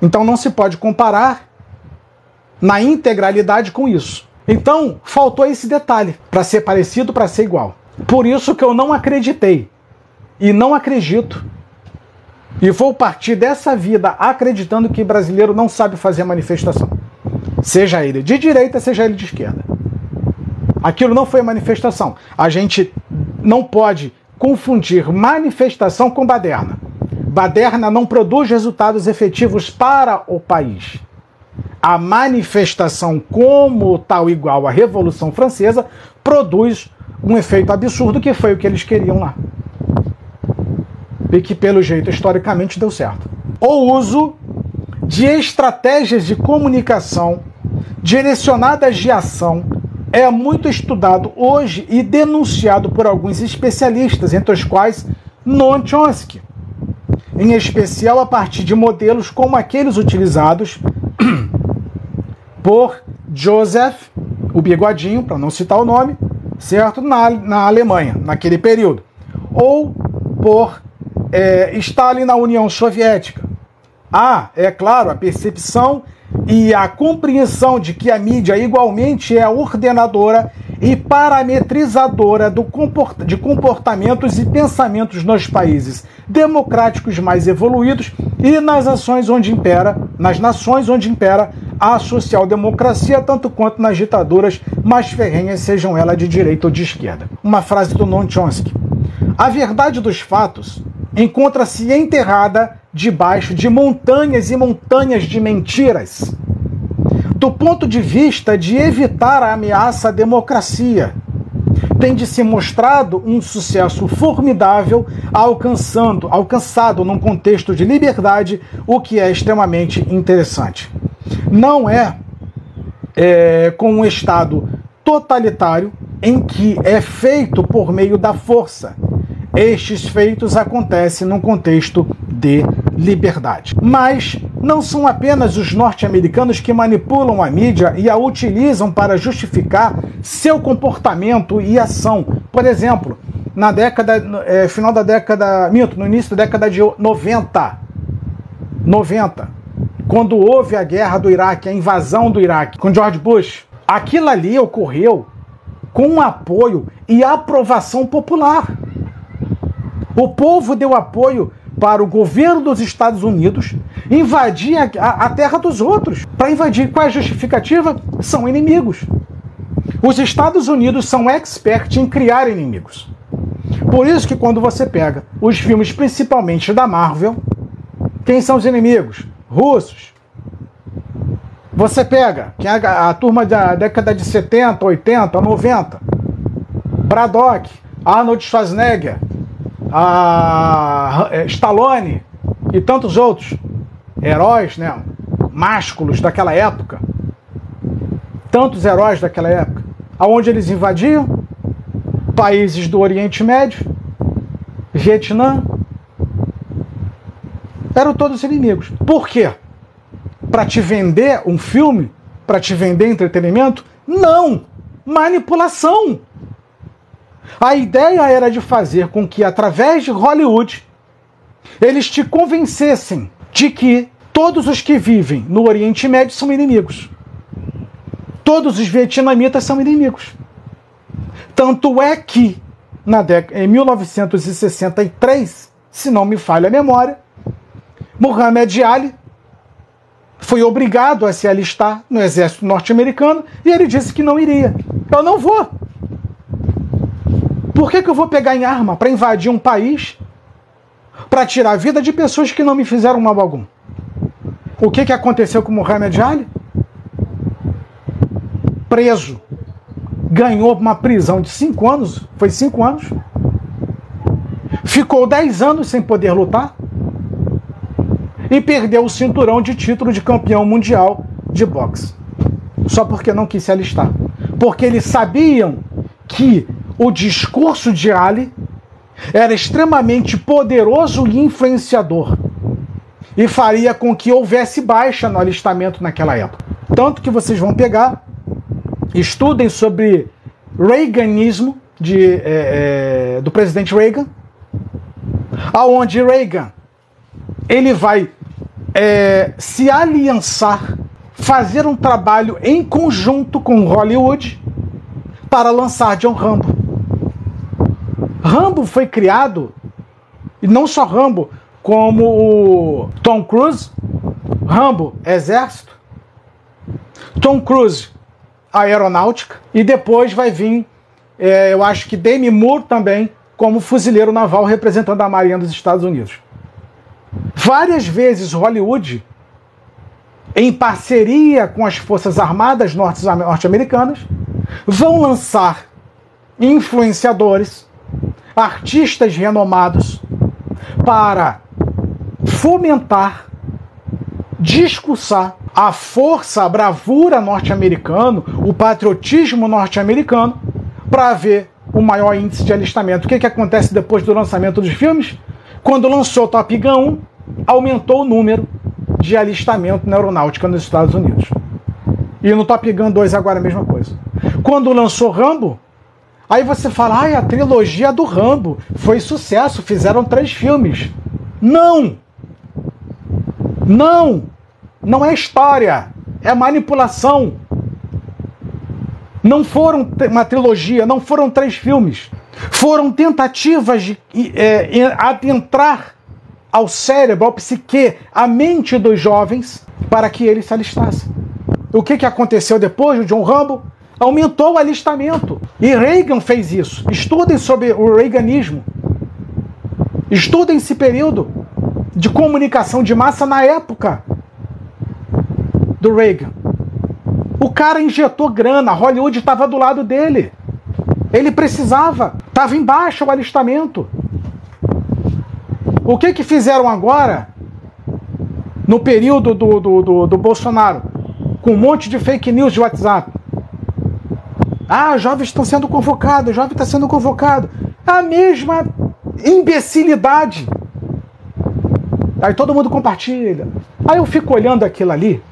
Então não se pode comparar na integralidade com isso. Então faltou esse detalhe para ser parecido, para ser igual. Por isso que eu não acreditei e não acredito e vou partir dessa vida acreditando que brasileiro não sabe fazer manifestação. Seja ele de direita, seja ele de esquerda. Aquilo não foi manifestação. A gente não pode confundir manifestação com baderna. Baderna não produz resultados efetivos para o país. A manifestação, como tal igual à Revolução Francesa, produz um efeito absurdo que foi o que eles queriam lá e que, pelo jeito, historicamente deu certo. O uso de estratégias de comunicação direcionadas de ação é muito estudado hoje e denunciado por alguns especialistas, entre os quais Noam Chomsky, em especial a partir de modelos como aqueles utilizados [CLEARS THROAT] por Joseph, o bigodinho, para não citar o nome, certo? Na, na Alemanha, naquele período. Ou por é, Stalin na União Soviética. Há, é claro, a percepção e a compreensão de que a mídia igualmente é ordenadora e parametrizadora do comport de comportamentos e pensamentos nos países democráticos mais evoluídos e nas ações onde impera, nas nações onde impera a social-democracia, tanto quanto nas ditaduras mais ferrenhas, sejam elas de direita ou de esquerda. Uma frase do Noam Chomsky. A verdade dos fatos encontra-se enterrada debaixo de montanhas e montanhas de mentiras. Do ponto de vista de evitar a ameaça à democracia, tem de se mostrado um sucesso formidável, alcançando, alcançado num contexto de liberdade, o que é extremamente interessante. Não é, é com um Estado totalitário em que é feito por meio da força, estes feitos acontecem num contexto de liberdade. Mas não são apenas os norte-americanos que manipulam a mídia e a utilizam para justificar seu comportamento e ação. Por exemplo, na década, é, final da década, minto, no início da década de 90, 90, quando houve a guerra do Iraque, a invasão do Iraque com George Bush, aquilo ali ocorreu com apoio e aprovação popular. O povo deu apoio para o governo dos Estados Unidos invadir a, a, terra dos outros. Para invadir, qual é a justificativa? São inimigos. Os Estados Unidos são experts em criar inimigos. Por isso que quando você pega os filmes, principalmente da Marvel, quem são os inimigos? Russos. Você pega quem é a, a turma da década de 70, 80, 90. Braddock, Arnold Schwarzenegger, a Stallone e tantos outros heróis, né, másculos daquela época. Tantos heróis daquela época, aonde eles invadiam países do Oriente Médio, Vietnã, eram todos inimigos. Por quê? Para te vender um filme, para te vender entretenimento? Não! Manipulação! A ideia era de fazer com que, através de Hollywood, eles te convencessem de que todos os que vivem no Oriente Médio são inimigos. Todos os vietnamitas são inimigos. Tanto é que, na década, em 1963, se não me falha a memória, Muhammad Ali foi obrigado a se alistar no exército norte-americano e ele disse que não iria. Eu não vou. Por que, que eu vou pegar em arma para invadir um país para tirar a vida de pessoas que não me fizeram mal algum? O que, que aconteceu com Muhammad Ali? Preso. Ganhou uma prisão de cinco anos. Foi cinco anos. Ficou dez anos sem poder lutar. E perdeu o cinturão de título de campeão mundial de boxe. Só porque não quis se alistar. Porque eles sabiam que o discurso de Ali era extremamente poderoso e influenciador e faria com que houvesse baixa no alistamento naquela época. Tanto que vocês vão pegar, estudem sobre Reaganismo de, é, é, do presidente Reagan, aonde Reagan ele vai é, se aliançar, fazer um trabalho em conjunto com Hollywood para lançar John Rambo. Rambo foi criado, e não só Rambo, como o Tom Cruise, Rambo, Exército, Tom Cruise, Aeronáutica, e depois vai vir, é, eu acho que Demi Moore também, como fuzileiro naval representando a Marinha dos Estados Unidos. Várias vezes Hollywood, em parceria com as Forças Armadas norte-americanas, vão lançar influenciadores artistas renomados para fomentar, discursar a força, a bravura norte-americano, o patriotismo norte-americano, para ver o maior índice de alistamento. O que, que acontece depois do lançamento dos filmes? Quando lançou Top Gun 1, aumentou o número de alistamento na aeronáutica nos Estados Unidos. E no Top Gun 2 agora a mesma coisa. Quando lançou Rambo, Aí você fala, ai, a trilogia do Rambo foi sucesso, fizeram três filmes. Não! Não! Não é história, é manipulação. Não foram uma trilogia, não foram três filmes. Foram tentativas de é, adentrar ao cérebro, ao psique, a mente dos jovens para que eles se alistassem. O que, que aconteceu depois do John Rambo? Aumentou o alistamento. E Reagan fez isso. Estudem sobre o Reaganismo. Estudem esse período de comunicação de massa na época do Reagan. O cara injetou grana, Hollywood estava do lado dele. Ele precisava, estava embaixo o alistamento. O que que fizeram agora, no período do, do, do, do Bolsonaro, com um monte de fake news de WhatsApp? Ah, jovens estão sendo convocados, jovem está sendo convocado. A mesma imbecilidade. Aí todo mundo compartilha. Aí eu fico olhando aquilo ali,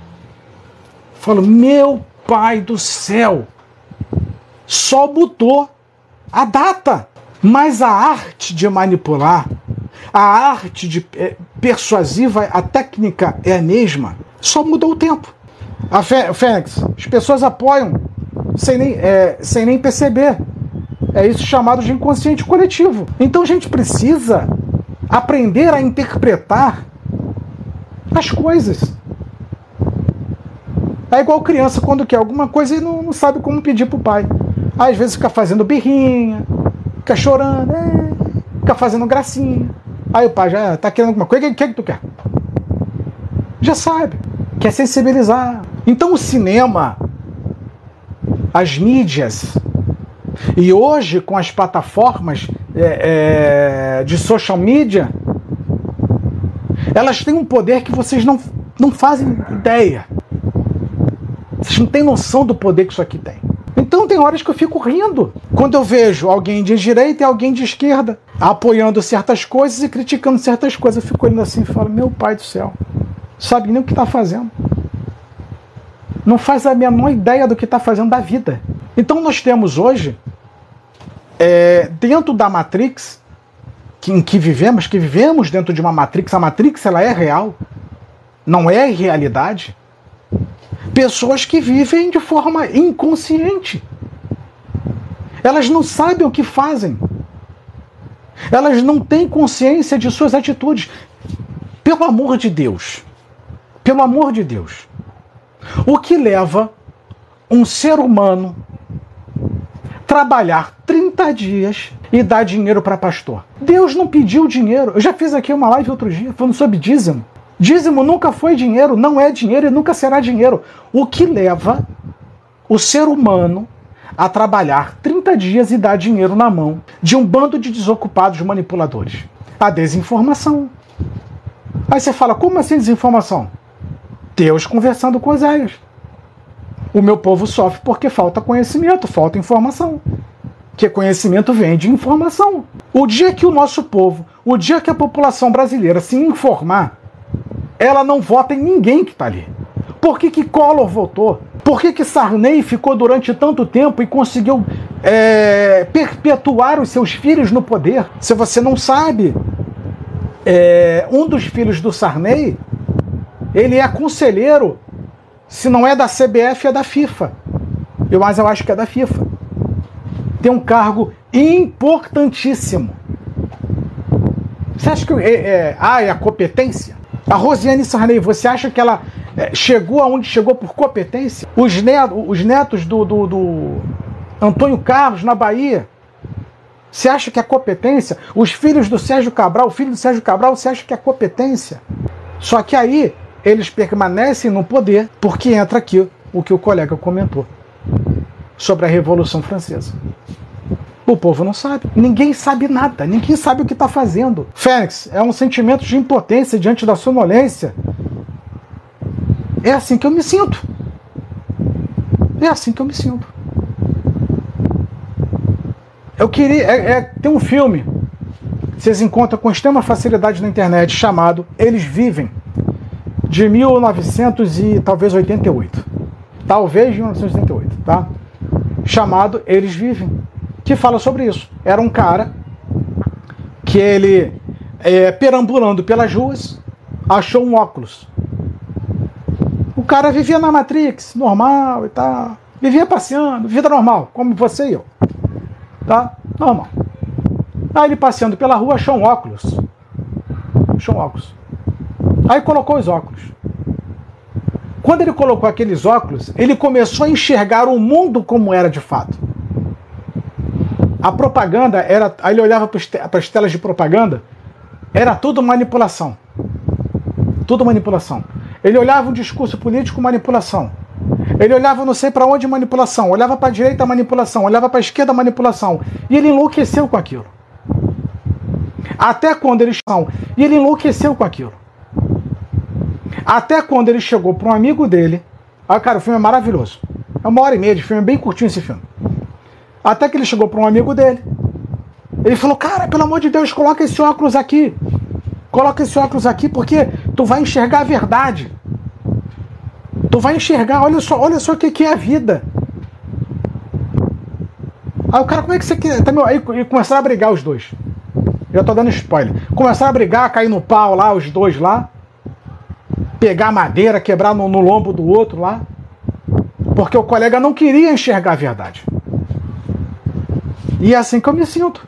falo, meu pai do céu, só mudou a data. Mas a arte de manipular, a arte de é, persuasiva, a técnica é a mesma, só mudou o tempo. A Fênix, as pessoas apoiam sem nem, é, sem nem perceber. É isso chamado de inconsciente coletivo. Então a gente precisa aprender a interpretar as coisas. É igual criança quando quer alguma coisa e não, não sabe como pedir pro pai. Às vezes fica fazendo birrinha, fica chorando, é, fica fazendo gracinha. Aí o pai já tá querendo alguma coisa, o que, que, que tu quer? Já sabe, quer sensibilizar. Então o cinema as mídias, E hoje, com as plataformas é, é, de social media, elas têm um poder que vocês não, não fazem ideia. Vocês não têm noção do poder que isso aqui tem. Então tem horas que eu fico rindo quando eu vejo alguém de direita e alguém de esquerda apoiando certas coisas e criticando certas coisas. Eu fico olhando assim e falo: Meu pai do céu, sabe nem o que está fazendo. Não faz a menor ideia do que está fazendo da vida. Então nós temos hoje, é, dentro da Matrix, que, em que vivemos, que vivemos dentro de uma Matrix, a Matrix ela é real, não é realidade. Pessoas que vivem de forma inconsciente. Elas não sabem o que fazem. Elas não têm consciência de suas atitudes. Pelo amor de Deus. Pelo amor de Deus. O que leva um ser humano trabalhar 30 dias e dar dinheiro para pastor? Deus não pediu dinheiro. Eu já fiz aqui uma live outro dia falando sobre dízimo. Dízimo nunca foi dinheiro, não é dinheiro e nunca será dinheiro. O que leva o ser humano a trabalhar 30 dias e dar dinheiro na mão de um bando de desocupados manipuladores? A desinformação. Aí você fala, como assim desinformação? Deus conversando com Oséias. O meu povo sofre porque falta conhecimento, falta informação. Que conhecimento vem de informação. O dia que o nosso povo, o dia que a população brasileira se informar, ela não vota em ninguém que está ali. Por que, que Collor votou? Por que, que Sarney ficou durante tanto tempo e conseguiu é, perpetuar os seus filhos no poder? Se você não sabe, é, um dos filhos do Sarney ele é conselheiro, se não é da CBF, é da FIFA. Eu, mas eu acho que é da FIFA. Tem um cargo importantíssimo. Você acha que. É, é, ah, é a competência? A Rosiane Sarney, você acha que ela é, chegou aonde chegou por competência? Os, netos, os netos do, do, do Antônio Carlos, na Bahia, você acha que é competência? Os filhos do Sérgio Cabral, o filho do Sérgio Cabral, você acha que é competência? Só que aí eles permanecem no poder porque entra aqui o que o colega comentou sobre a Revolução Francesa. O povo não sabe. Ninguém sabe nada. Ninguém sabe o que está fazendo. Fênix, é um sentimento de impotência diante da sonolência. É assim que eu me sinto. É assim que eu me sinto. Eu queria. É, é, tem um filme. Vocês encontram com extrema facilidade na internet chamado Eles Vivem de 1900 e talvez 88. Talvez de 1988, tá? Chamado Eles Vivem, que fala sobre isso. Era um cara que ele, é, perambulando pelas ruas, achou um óculos. O cara vivia na Matrix, normal e tal. Vivia passeando, vida normal, como você e eu. Tá? Normal. Aí ele passeando pela rua achou um óculos. Achou um óculos. Aí colocou os óculos. Quando ele colocou aqueles óculos, ele começou a enxergar o mundo como era de fato. A propaganda era. Aí ele olhava para as telas de propaganda, era tudo manipulação. Tudo manipulação. Ele olhava um discurso político, manipulação. Ele olhava não sei para onde, manipulação. Olhava para a direita, manipulação. Olhava para a esquerda, manipulação. E ele enlouqueceu com aquilo. Até quando eles estão. E ele enlouqueceu com aquilo. Até quando ele chegou para um amigo dele. Ah, cara, o filme é maravilhoso. É uma hora e meia de filme, é bem curtinho esse filme. Até que ele chegou para um amigo dele. Ele falou: Cara, pelo amor de Deus, coloca esse óculos aqui. Coloca esse óculos aqui porque tu vai enxergar a verdade. Tu vai enxergar, olha só, olha só o que, que é a vida. Aí o cara, como é que você quer? Tá, aí começaram a brigar os dois. Já tô dando spoiler. Começaram a brigar, cair no pau lá, os dois lá pegar madeira, quebrar no, no lombo do outro lá, porque o colega não queria enxergar a verdade. E é assim que eu me sinto.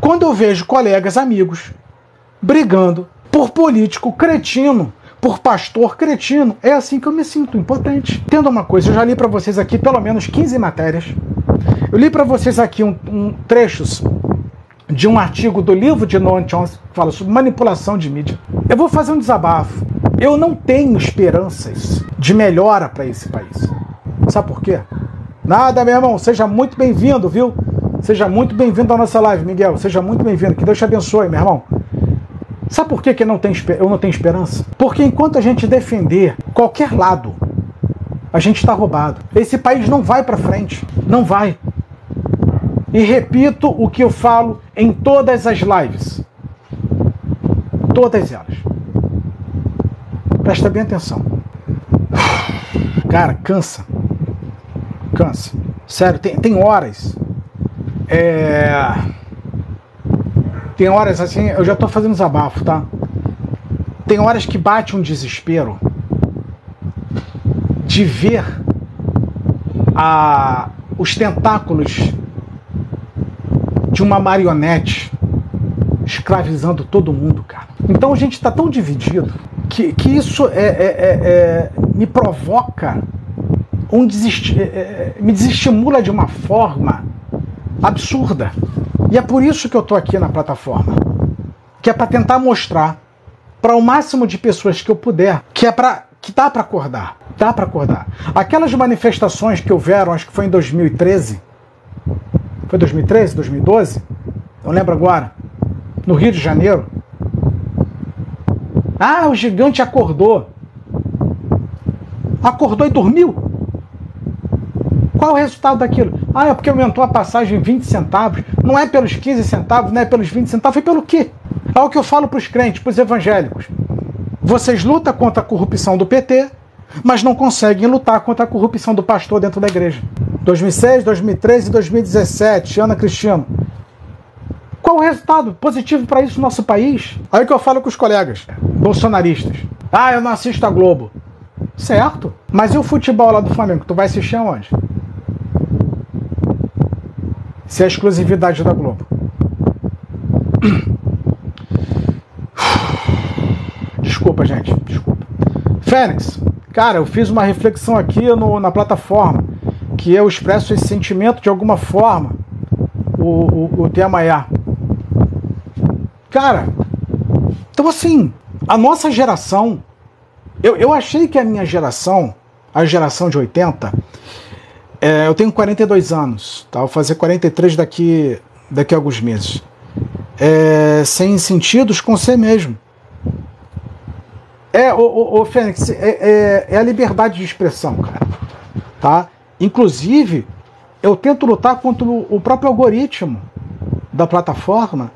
Quando eu vejo colegas, amigos, brigando por político cretino, por pastor cretino, é assim que eu me sinto, impotente. Tendo uma coisa, eu já li para vocês aqui pelo menos 15 matérias. Eu li para vocês aqui um, um, trechos de um artigo do livro de Noam Chomsky que fala sobre manipulação de mídia. Eu vou fazer um desabafo. Eu não tenho esperanças de melhora para esse país. Sabe por quê? Nada, meu irmão. Seja muito bem-vindo, viu? Seja muito bem-vindo à nossa live, Miguel. Seja muito bem-vindo. Que Deus te abençoe, meu irmão. Sabe por que, que não tem, eu não tenho esperança? Porque enquanto a gente defender qualquer lado, a gente está roubado. Esse país não vai para frente. Não vai. E repito o que eu falo em todas as lives. Todas elas. Presta bem atenção. Cara, cansa. Cansa. Sério, tem, tem horas. É... Tem horas assim, eu já tô fazendo desabafo, tá? Tem horas que bate um desespero de ver a, os tentáculos de uma marionete escravizando todo mundo, cara. Então a gente está tão dividido que, que isso é, é, é, é me provoca um desist... É, é, me desestimula de uma forma absurda. E é por isso que eu estou aqui na plataforma, que é para tentar mostrar para o máximo de pessoas que eu puder que é para que dá para acordar, dá para acordar. Aquelas manifestações que houveram, acho que foi em 2013, foi 2013, 2012? Não lembro agora. No Rio de Janeiro. Ah, o gigante acordou. Acordou e dormiu. Qual o resultado daquilo? Ah, é porque aumentou a passagem 20 centavos. Não é pelos 15 centavos, não é pelos 20 centavos, foi pelo quê? É o que eu falo para os crentes, para os evangélicos. Vocês lutam contra a corrupção do PT, mas não conseguem lutar contra a corrupção do pastor dentro da igreja. 2006, 2013 e 2017, Ana Cristiano. Qual o resultado positivo para isso no nosso país? Aí que eu falo com os colegas bolsonaristas. Ah, eu não assisto a Globo. Certo. Mas e o futebol lá do Flamengo? Tu vai assistir aonde? Se é a exclusividade da Globo. [CLEARS THROAT] Desculpa, gente. Desculpa. Fênix, cara, eu fiz uma reflexão aqui no, na plataforma que eu expresso esse sentimento de alguma forma. O, o, o tema é. Cara, então assim, a nossa geração. Eu, eu achei que a minha geração, a geração de 80, é, eu tenho 42 anos, tá? Vou fazer 43 daqui, daqui a alguns meses. É, sem sentidos com você mesmo. É, o, o, o Fênix, é, é, é, a liberdade de expressão, cara. Tá? Inclusive, eu tento lutar contra o próprio algoritmo da plataforma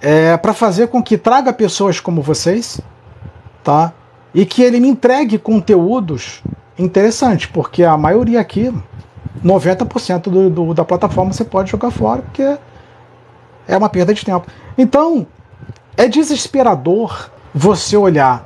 é, para fazer com que traga pessoas como vocês, tá? E que ele me entregue conteúdos interessantes, porque a maioria aqui, 90% do, do, da plataforma você pode jogar fora, porque é uma perda de tempo. Então, é desesperador você olhar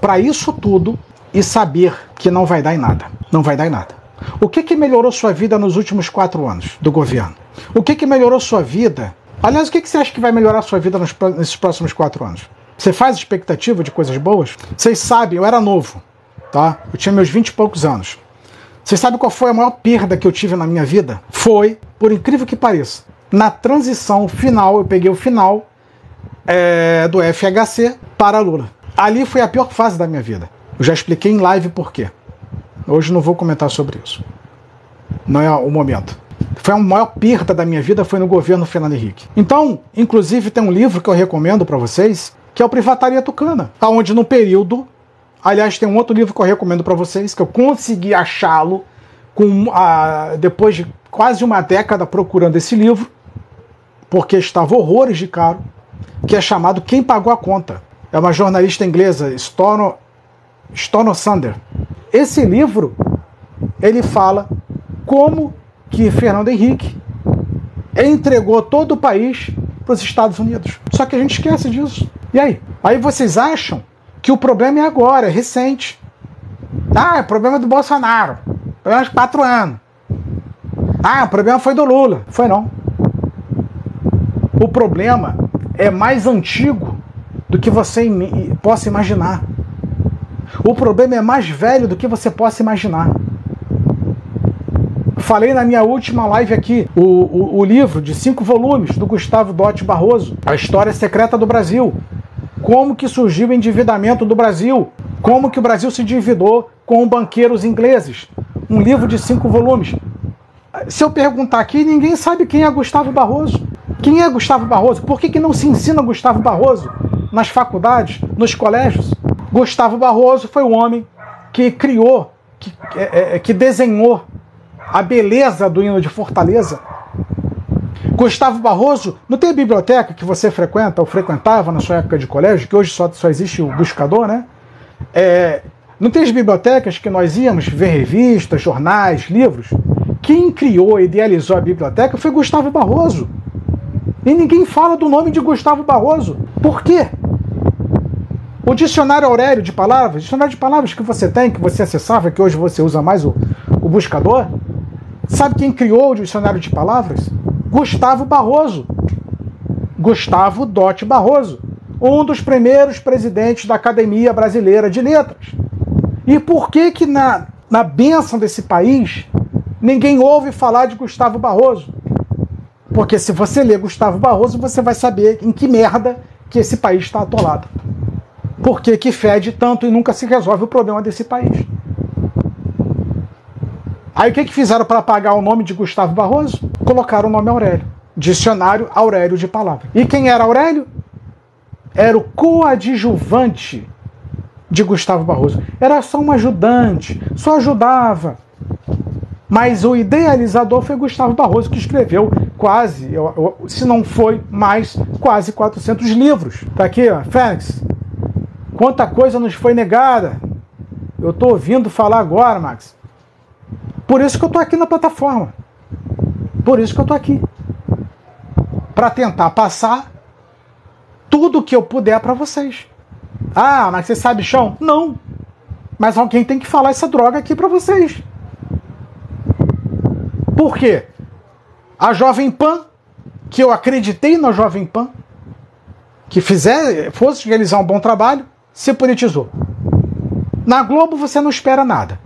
para isso tudo e saber que não vai dar em nada. Não vai dar em nada. O que, que melhorou sua vida nos últimos quatro anos do governo? O que, que melhorou sua vida? Aliás, o que, que você acha que vai melhorar sua vida nos, nesses próximos quatro anos? Você faz expectativa de coisas boas? Vocês sabem, eu era novo, tá? Eu tinha meus vinte e poucos anos. Vocês sabem qual foi a maior perda que eu tive na minha vida? Foi, por incrível que pareça, na transição final, eu peguei o final é, do FHC para Lula. Ali foi a pior fase da minha vida. Eu já expliquei em live por quê. Hoje não vou comentar sobre isso. Não é o momento. Foi a maior perda da minha vida foi no governo Fernando Henrique. Então, inclusive tem um livro que eu recomendo para vocês, que é o Privataria Tucana, aonde no período, aliás, tem um outro livro que eu recomendo para vocês, que eu consegui achá-lo com a, depois de quase uma década procurando esse livro, porque estava horrores de caro, que é chamado Quem Pagou a Conta. É uma jornalista inglesa, Stono, Stono Sander. Esse livro ele fala como que Fernando Henrique entregou todo o país para os Estados Unidos. Só que a gente esquece disso. E aí? Aí vocês acham que o problema é agora, é recente. Ah, é problema do Bolsonaro. Problema de quatro anos. Ah, o problema foi do Lula. Foi não. O problema é mais antigo do que você possa imaginar. O problema é mais velho do que você possa imaginar. Falei na minha última live aqui, o, o, o livro de cinco volumes do Gustavo Dotti Barroso, A História Secreta do Brasil. Como que surgiu o endividamento do Brasil? Como que o Brasil se endividou com banqueiros ingleses? Um livro de cinco volumes. se eu perguntar aqui, ninguém sabe quem é Gustavo Barroso. Quem é Gustavo Barroso? Por que, que não se ensina Gustavo Barroso nas faculdades, nos colégios? Gustavo Barroso foi o homem que criou, que, é, é, que desenhou a beleza do hino de Fortaleza. Gustavo Barroso, não tem biblioteca que você frequenta ou frequentava na sua época de colégio, que hoje só, só existe o buscador, né? É, não tem as bibliotecas que nós íamos ver revistas, jornais, livros? Quem criou e idealizou a biblioteca foi Gustavo Barroso. E ninguém fala do nome de Gustavo Barroso. Por quê? O dicionário Aurélio de palavras, dicionário de palavras que você tem, que você acessava, que hoje você usa mais o, o buscador, sabe quem criou o dicionário de palavras? Gustavo Barroso. Gustavo Dote Barroso, um dos primeiros presidentes da Academia Brasileira de Letras. E por que que na, na bênção desse país ninguém ouve falar de Gustavo Barroso? Porque se você ler Gustavo Barroso, você vai saber em que merda que esse país está atolado. Por que, que fede tanto e nunca se resolve o problema desse país? Aí o que, que fizeram para apagar o nome de Gustavo Barroso? Colocaram o nome Aurélio. Dicionário Aurélio de Palavra. E quem era Aurélio? Era o coadjuvante de Gustavo Barroso. Era só um ajudante, só ajudava. Mas o idealizador foi Gustavo Barroso, que escreveu quase, se não foi mais, quase 400 livros. Tá aqui, ó, Fênix. Quanta coisa nos foi negada. Eu tô ouvindo falar agora, Max. Por isso que eu tô aqui na plataforma. Por isso que eu tô aqui. Para tentar passar tudo que eu puder para vocês. Ah, mas você sabe chão? Não. Mas alguém tem que falar essa droga aqui para vocês. Por quê? A Jovem Pan, que eu acreditei na Jovem Pan, que fizer, fosse realizar um bom trabalho, se politizou. Na Globo você não espera nada.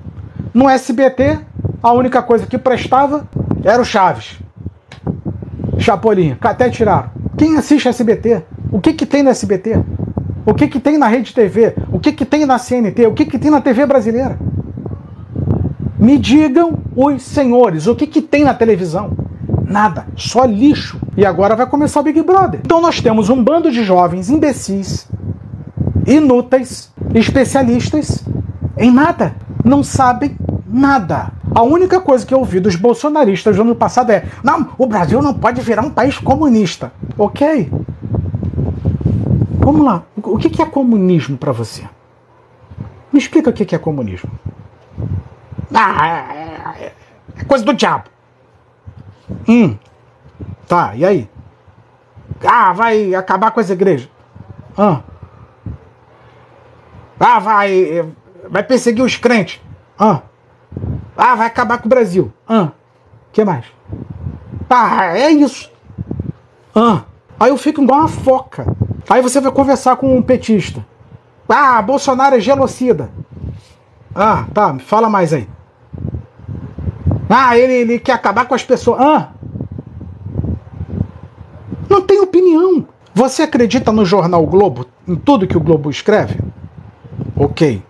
No SBT, a única coisa que prestava era o Chaves. Chapolin, até tiraram. Quem assiste SBT? O que, que tem no SBT? O que, que tem na Rede TV? O que, que tem na CNT? O que, que tem na TV brasileira? Me digam os senhores, o que, que tem na televisão? Nada, só lixo. E agora vai começar o Big Brother. Então nós temos um bando de jovens imbecis, inúteis, especialistas em nada. Não sabem nada. A única coisa que eu ouvi dos bolsonaristas no ano passado é: não, o Brasil não pode virar um país comunista. Ok. Vamos lá. O que é comunismo para você? Me explica o que é comunismo. Ah, é, é coisa do diabo. Hum. Tá, e aí? Ah, vai acabar com as igrejas. Ah. Ah, vai. Vai perseguir os crentes. Ah. Ah, vai acabar com o Brasil. Ah. que mais? Ah, é isso. Ah. Aí eu fico igual uma foca. Aí você vai conversar com um petista. Ah, Bolsonaro é genocida. Ah, tá, fala mais aí. Ah, ele, ele quer acabar com as pessoas. Ah! Não tem opinião. Você acredita no jornal Globo, em tudo que o Globo escreve? Ok.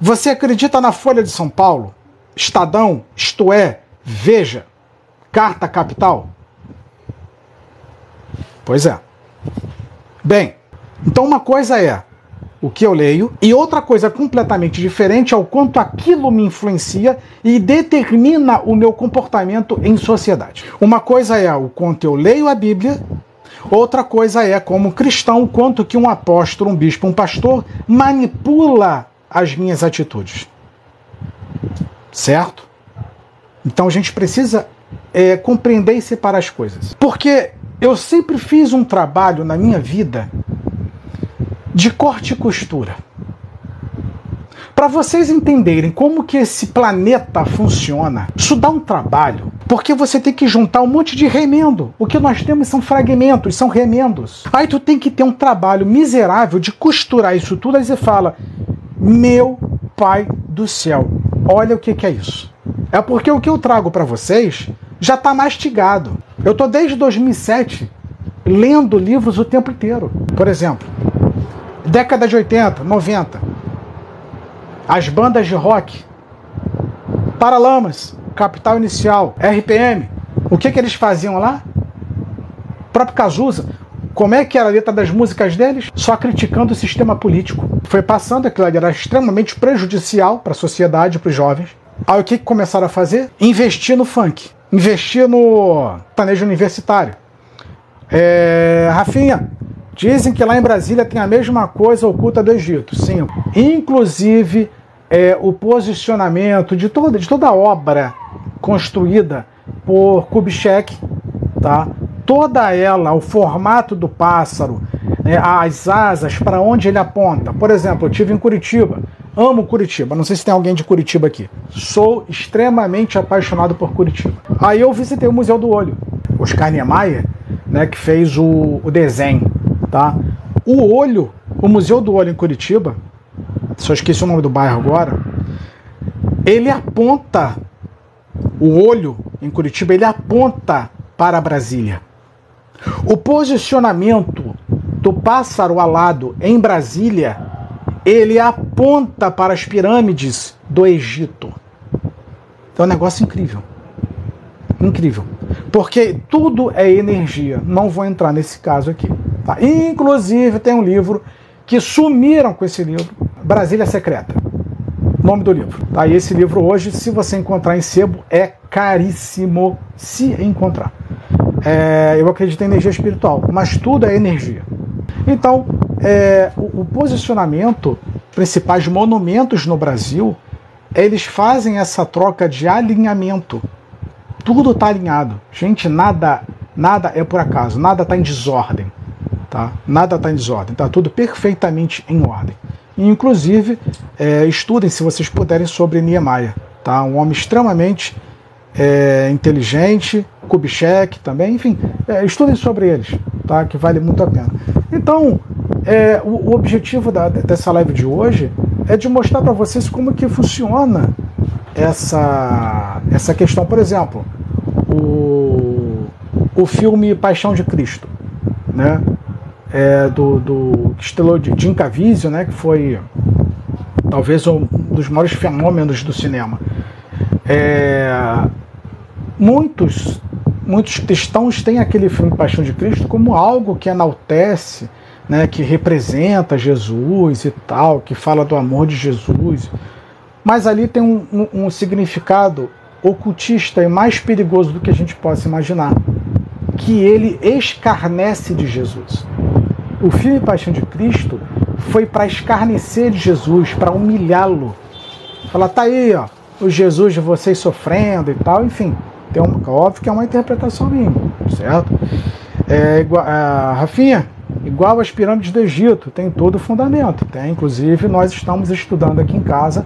Você acredita na Folha de São Paulo, Estadão, Isto é, Veja, Carta Capital? Pois é. Bem, então uma coisa é o que eu leio, e outra coisa completamente diferente é o quanto aquilo me influencia e determina o meu comportamento em sociedade. Uma coisa é o quanto eu leio a Bíblia, outra coisa é, como cristão, o quanto que um apóstolo, um bispo, um pastor manipula as minhas atitudes. Certo? Então a gente precisa é, compreender e separar as coisas. Porque eu sempre fiz um trabalho na minha vida de corte e costura. Para vocês entenderem como que esse planeta funciona, isso dá um trabalho, porque você tem que juntar um monte de remendo. O que nós temos são fragmentos, são remendos. Aí tu tem que ter um trabalho miserável de costurar isso tudo, aí você fala: "Meu pai do céu, olha o que que é isso". É porque o que eu trago para vocês já está mastigado. Eu tô desde 2007 lendo livros o tempo inteiro. Por exemplo, década de 80, 90. As bandas de rock. Paralamas. Capital Inicial, RPM. O que, que eles faziam lá? O próprio Cazuza. Como é que era a letra das músicas deles? Só criticando o sistema político. Foi passando, aquilo era extremamente prejudicial para a sociedade, para os jovens. Aí o que, que começaram a fazer? Investir no funk. Investir no planejo universitário. É, Rafinha, dizem que lá em Brasília tem a mesma coisa oculta do Egito. Sim. Inclusive, é, o posicionamento de toda, de toda a obra construída por Kubitschek, tá? Toda ela, o formato do pássaro, né, as asas, para onde ele aponta. Por exemplo, eu tive em Curitiba, amo Curitiba, não sei se tem alguém de Curitiba aqui. Sou extremamente apaixonado por Curitiba. Aí eu visitei o Museu do Olho. Oscar Niemeyer, né, que fez o, o desenho. Tá? O Olho, o Museu do Olho em Curitiba, só esqueci o nome do bairro agora, ele aponta, o olho em Curitiba, ele aponta para Brasília. O posicionamento do pássaro alado em Brasília, ele aponta para as pirâmides do Egito. É um negócio incrível. Incrível. Porque tudo é energia. Não vou entrar nesse caso aqui. Tá? Inclusive, tem um livro que sumiram com esse livro, Brasília Secreta. Nome do livro. Tá? E esse livro hoje, se você encontrar em sebo, é caríssimo se encontrar. É, eu acredito em energia espiritual, mas tudo é energia. Então, é, o, o posicionamento, principais monumentos no Brasil, eles fazem essa troca de alinhamento. Tudo está alinhado. Gente, nada, nada é por acaso, nada está em desordem. Tá? Nada está em desordem, está tudo perfeitamente em ordem. inclusive, é, estudem, se vocês puderem, sobre Niemeyer. Tá? Um homem extremamente é, inteligente, Kubitschek também, enfim, é, estudem sobre eles, tá? que vale muito a pena. Então, é, o, o, objetivo da, dessa live de hoje é de mostrar para vocês como que funciona essa, essa questão. Por exemplo, o, o filme Paixão de Cristo, né? É, do, do que estrelou de Jim Caviezel, né? que foi talvez um dos maiores fenômenos do cinema. É, muitos, muitos cristãos têm aquele filme Paixão de Cristo como algo que enaltece, né, que representa Jesus e tal, que fala do amor de Jesus. Mas ali tem um, um, um significado ocultista e mais perigoso do que a gente possa imaginar, que ele escarnece de Jesus. O filme Paixão de Cristo foi para escarnecer de Jesus, para humilhá-lo. Falar, tá aí, ó, o Jesus de vocês sofrendo e tal, enfim. Uma, óbvio que é uma interpretação minha, certo? É, igual, a Rafinha, igual as pirâmides do Egito, tem todo o fundamento. Tem, inclusive, nós estamos estudando aqui em casa.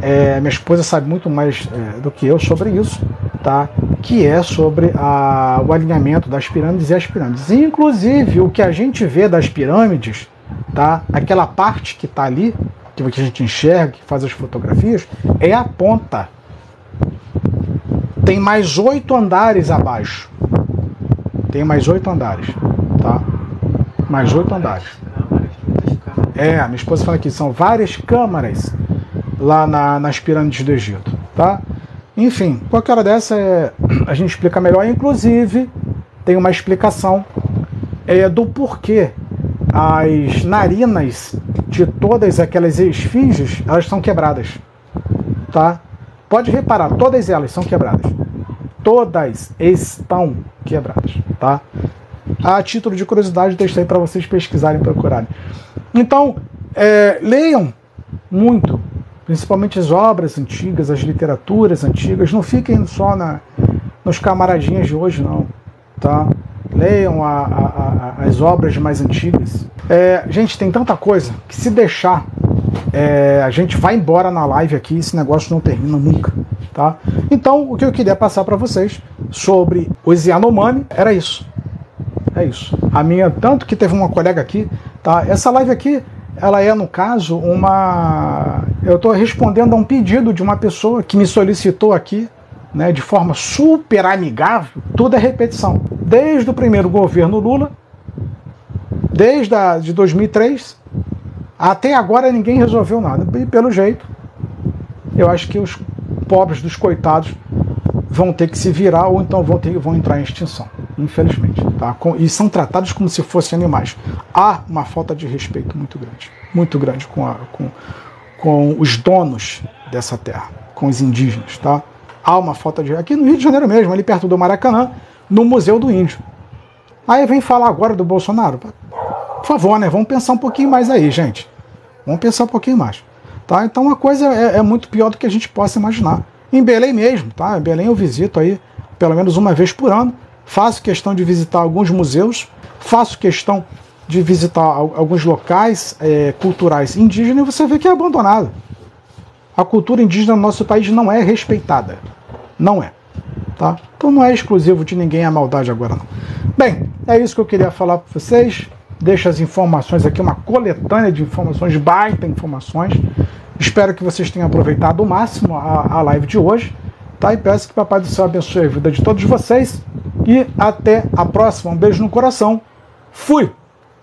É, minha esposa sabe muito mais é, do que eu sobre isso, tá? Que é sobre a, o alinhamento das pirâmides e as pirâmides. Inclusive, o que a gente vê das pirâmides, tá? Aquela parte que está ali, que a gente enxerga, que faz as fotografias, é a ponta tem mais oito andares abaixo. Tem mais oito andares, tá? Mais oito andares. É, a minha esposa fala que são várias câmaras lá na, nas pirâmides do Egito, tá? Enfim, qualquer hora dessa é, a gente explica melhor. Inclusive, tem uma explicação é, do porquê as narinas de todas aquelas esfinges elas são quebradas, tá? Pode reparar, todas elas são quebradas. Todas estão quebradas, tá? A título de curiosidade, deixei para vocês pesquisarem e procurarem. Então, é, leiam muito, principalmente as obras antigas, as literaturas antigas. Não fiquem só na, nos camaradinhas de hoje, não, tá? Leiam a, a, a, as obras mais antigas. É, gente, tem tanta coisa que se deixar é, a gente vai embora na live aqui, esse negócio não termina nunca, tá? Então, o que eu queria passar para vocês sobre os Yanomami era isso. É isso. A minha, tanto que teve uma colega aqui, tá? Essa live aqui, ela é, no caso, uma. Eu estou respondendo a um pedido de uma pessoa que me solicitou aqui, né, de forma super amigável. Tudo é repetição. Desde o primeiro governo Lula, desde a, de 2003, até agora ninguém resolveu nada. E pelo jeito, eu acho que os pobres dos coitados vão ter que se virar ou então vão, ter, vão entrar em extinção, infelizmente. Tá? E são tratados como se fossem animais. Há uma falta de respeito muito grande, muito grande com, a, com, com os donos dessa terra, com os indígenas. Tá? Há uma falta de. Aqui no Rio de Janeiro mesmo, ali perto do Maracanã, no Museu do Índio. Aí vem falar agora do Bolsonaro. Por favor, né? Vamos pensar um pouquinho mais aí, gente. Vamos pensar um pouquinho mais. Tá? Então a coisa é, é muito pior do que a gente possa imaginar. Em Belém mesmo, tá? Em Belém eu visito aí pelo menos uma vez por ano. Faço questão de visitar alguns museus, faço questão de visitar alguns locais é, culturais indígenas e você vê que é abandonado. A cultura indígena no nosso país não é respeitada. Não é. Tá? Então não é exclusivo de ninguém a maldade agora não. Bem, é isso que eu queria falar para vocês. Deixo as informações aqui, uma coletânea de informações, baita informações. Espero que vocês tenham aproveitado o máximo a, a live de hoje. Tá? E peço que Papai do Céu abençoe a vida de todos vocês. E até a próxima. Um beijo no coração. Fui!